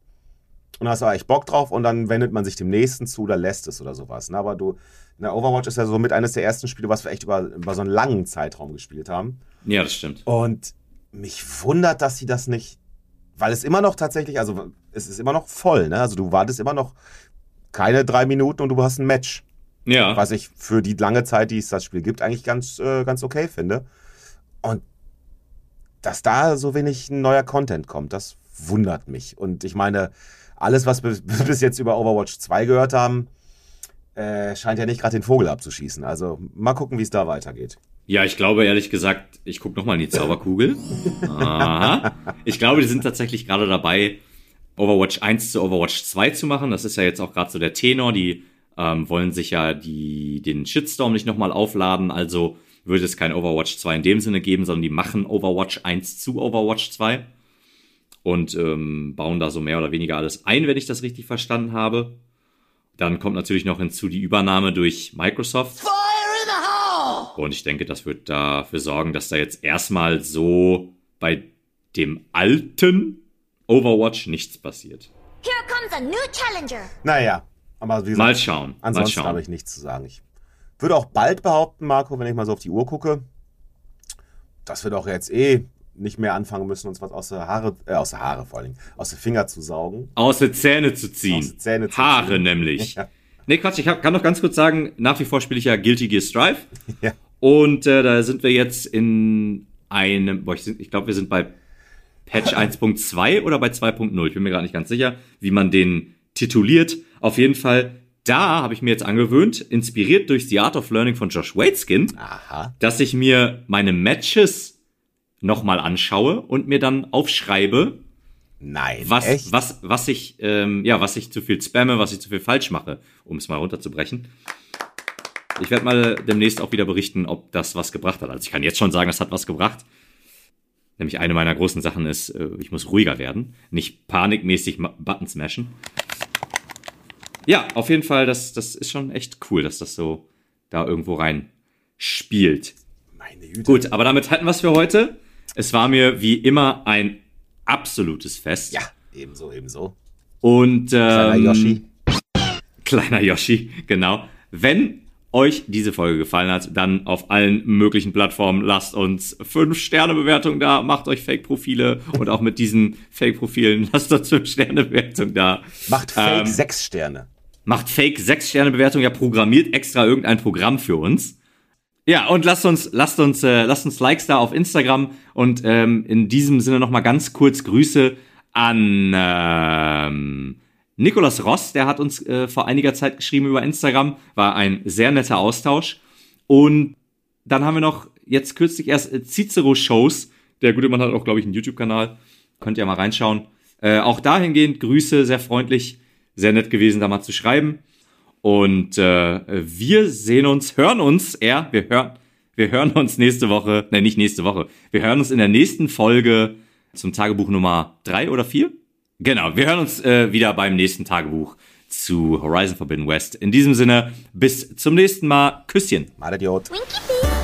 und hast eigentlich Bock drauf und dann wendet man sich dem nächsten zu oder lässt es oder sowas. Ne? Aber du, na, Overwatch ist ja so mit eines der ersten Spiele, was wir echt über, über so einen langen Zeitraum gespielt haben. Ja, das stimmt. Und mich wundert, dass sie das nicht, weil es immer noch tatsächlich, also es ist immer noch voll, ne? Also du wartest immer noch keine drei Minuten und du hast ein Match. Ja. Was ich für die lange Zeit, die es das Spiel gibt, eigentlich ganz, äh, ganz okay finde. Und dass da so wenig neuer Content kommt, das wundert mich. Und ich meine, alles, was wir bis jetzt über Overwatch 2 gehört haben, äh, scheint ja nicht gerade den Vogel abzuschießen. Also mal gucken, wie es da weitergeht. Ja, ich glaube ehrlich gesagt, ich gucke nochmal in die Zauberkugel. Aha. Ich glaube, die sind tatsächlich gerade dabei, Overwatch 1 zu Overwatch 2 zu machen. Das ist ja jetzt auch gerade so der Tenor. Die ähm, wollen sich ja die, den Shitstorm nicht nochmal aufladen, also würde es kein Overwatch 2 in dem Sinne geben, sondern die machen Overwatch 1 zu Overwatch 2 und ähm, bauen da so mehr oder weniger alles ein, wenn ich das richtig verstanden habe. Dann kommt natürlich noch hinzu die Übernahme durch Microsoft. Und ich denke, das wird dafür sorgen, dass da jetzt erstmal so bei dem alten Overwatch nichts passiert. Here comes a new challenger. Naja, aber wie gesagt, mal schauen. Ansonsten habe ich nichts zu sagen. Ich würde auch bald behaupten, Marco, wenn ich mal so auf die Uhr gucke, dass wir doch jetzt eh nicht mehr anfangen müssen, uns was aus der Haare, äh, aus der Haare vor allem, aus den Finger zu saugen. Aus der Zähne zu ziehen. Aus der Zähne zu Haare ziehen. nämlich. Ja. Nee, Quatsch, ich hab, kann noch ganz kurz sagen, nach wie vor spiele ich ja Guilty Gear Strive. Ja. Und äh, da sind wir jetzt in einem, boah, ich, ich glaube, wir sind bei Patch 1.2 oder bei 2.0. Ich bin mir gerade nicht ganz sicher, wie man den tituliert. Auf jeden Fall, da habe ich mir jetzt angewöhnt, inspiriert durch The Art of Learning von Josh Waitzkin, Aha. dass ich mir meine Matches nochmal anschaue und mir dann aufschreibe, Nein, was, echt? was, was ich, ähm, ja, was ich zu viel spamme, was ich zu viel falsch mache, um es mal runterzubrechen. Ich werde mal demnächst auch wieder berichten, ob das was gebracht hat. Also ich kann jetzt schon sagen, das hat was gebracht. Nämlich eine meiner großen Sachen ist, äh, ich muss ruhiger werden, nicht panikmäßig Button smashen. Ja, auf jeden Fall, das, das ist schon echt cool, dass das so da irgendwo rein spielt. Meine Güte. Gut, aber damit hatten wir es für heute. Es war mir wie immer ein absolutes Fest. Ja, ebenso, ebenso. Und ähm, Kleiner Yoshi. Kleiner Yoshi, genau. Wenn euch diese Folge gefallen hat, dann auf allen möglichen Plattformen lasst uns 5 Sterne Bewertung da, macht euch Fake Profile und auch mit diesen Fake Profilen lasst uns 5 Sterne Bewertung da. Macht Fake Ähm, 6 Sterne. Macht Fake 6 Sterne Bewertung, ja programmiert extra irgendein Programm für uns. Ja, und lasst uns, lasst uns, äh, lasst uns Likes da auf Instagram und ähm, in diesem Sinne noch mal ganz kurz Grüße an ähm, Nikolas Ross, der hat uns äh, vor einiger Zeit geschrieben über Instagram, war ein sehr netter Austausch. Und dann haben wir noch jetzt kürzlich erst äh, Cicero-Shows. Der gute Mann hat auch, glaube ich, einen YouTube-Kanal. Könnt ihr mal reinschauen. Äh, auch dahingehend Grüße, sehr freundlich, sehr nett gewesen, da mal zu schreiben. Und äh, wir sehen uns, hören uns, ja, wir hören, wir hören uns nächste Woche, nein, nicht nächste Woche, wir hören uns in der nächsten Folge zum Tagebuch Nummer drei oder vier. Genau, wir hören uns äh, wieder beim nächsten Tagebuch zu Horizon Forbidden West. In diesem Sinne, bis zum nächsten Mal. Küsschen. Mal Idiot. Winky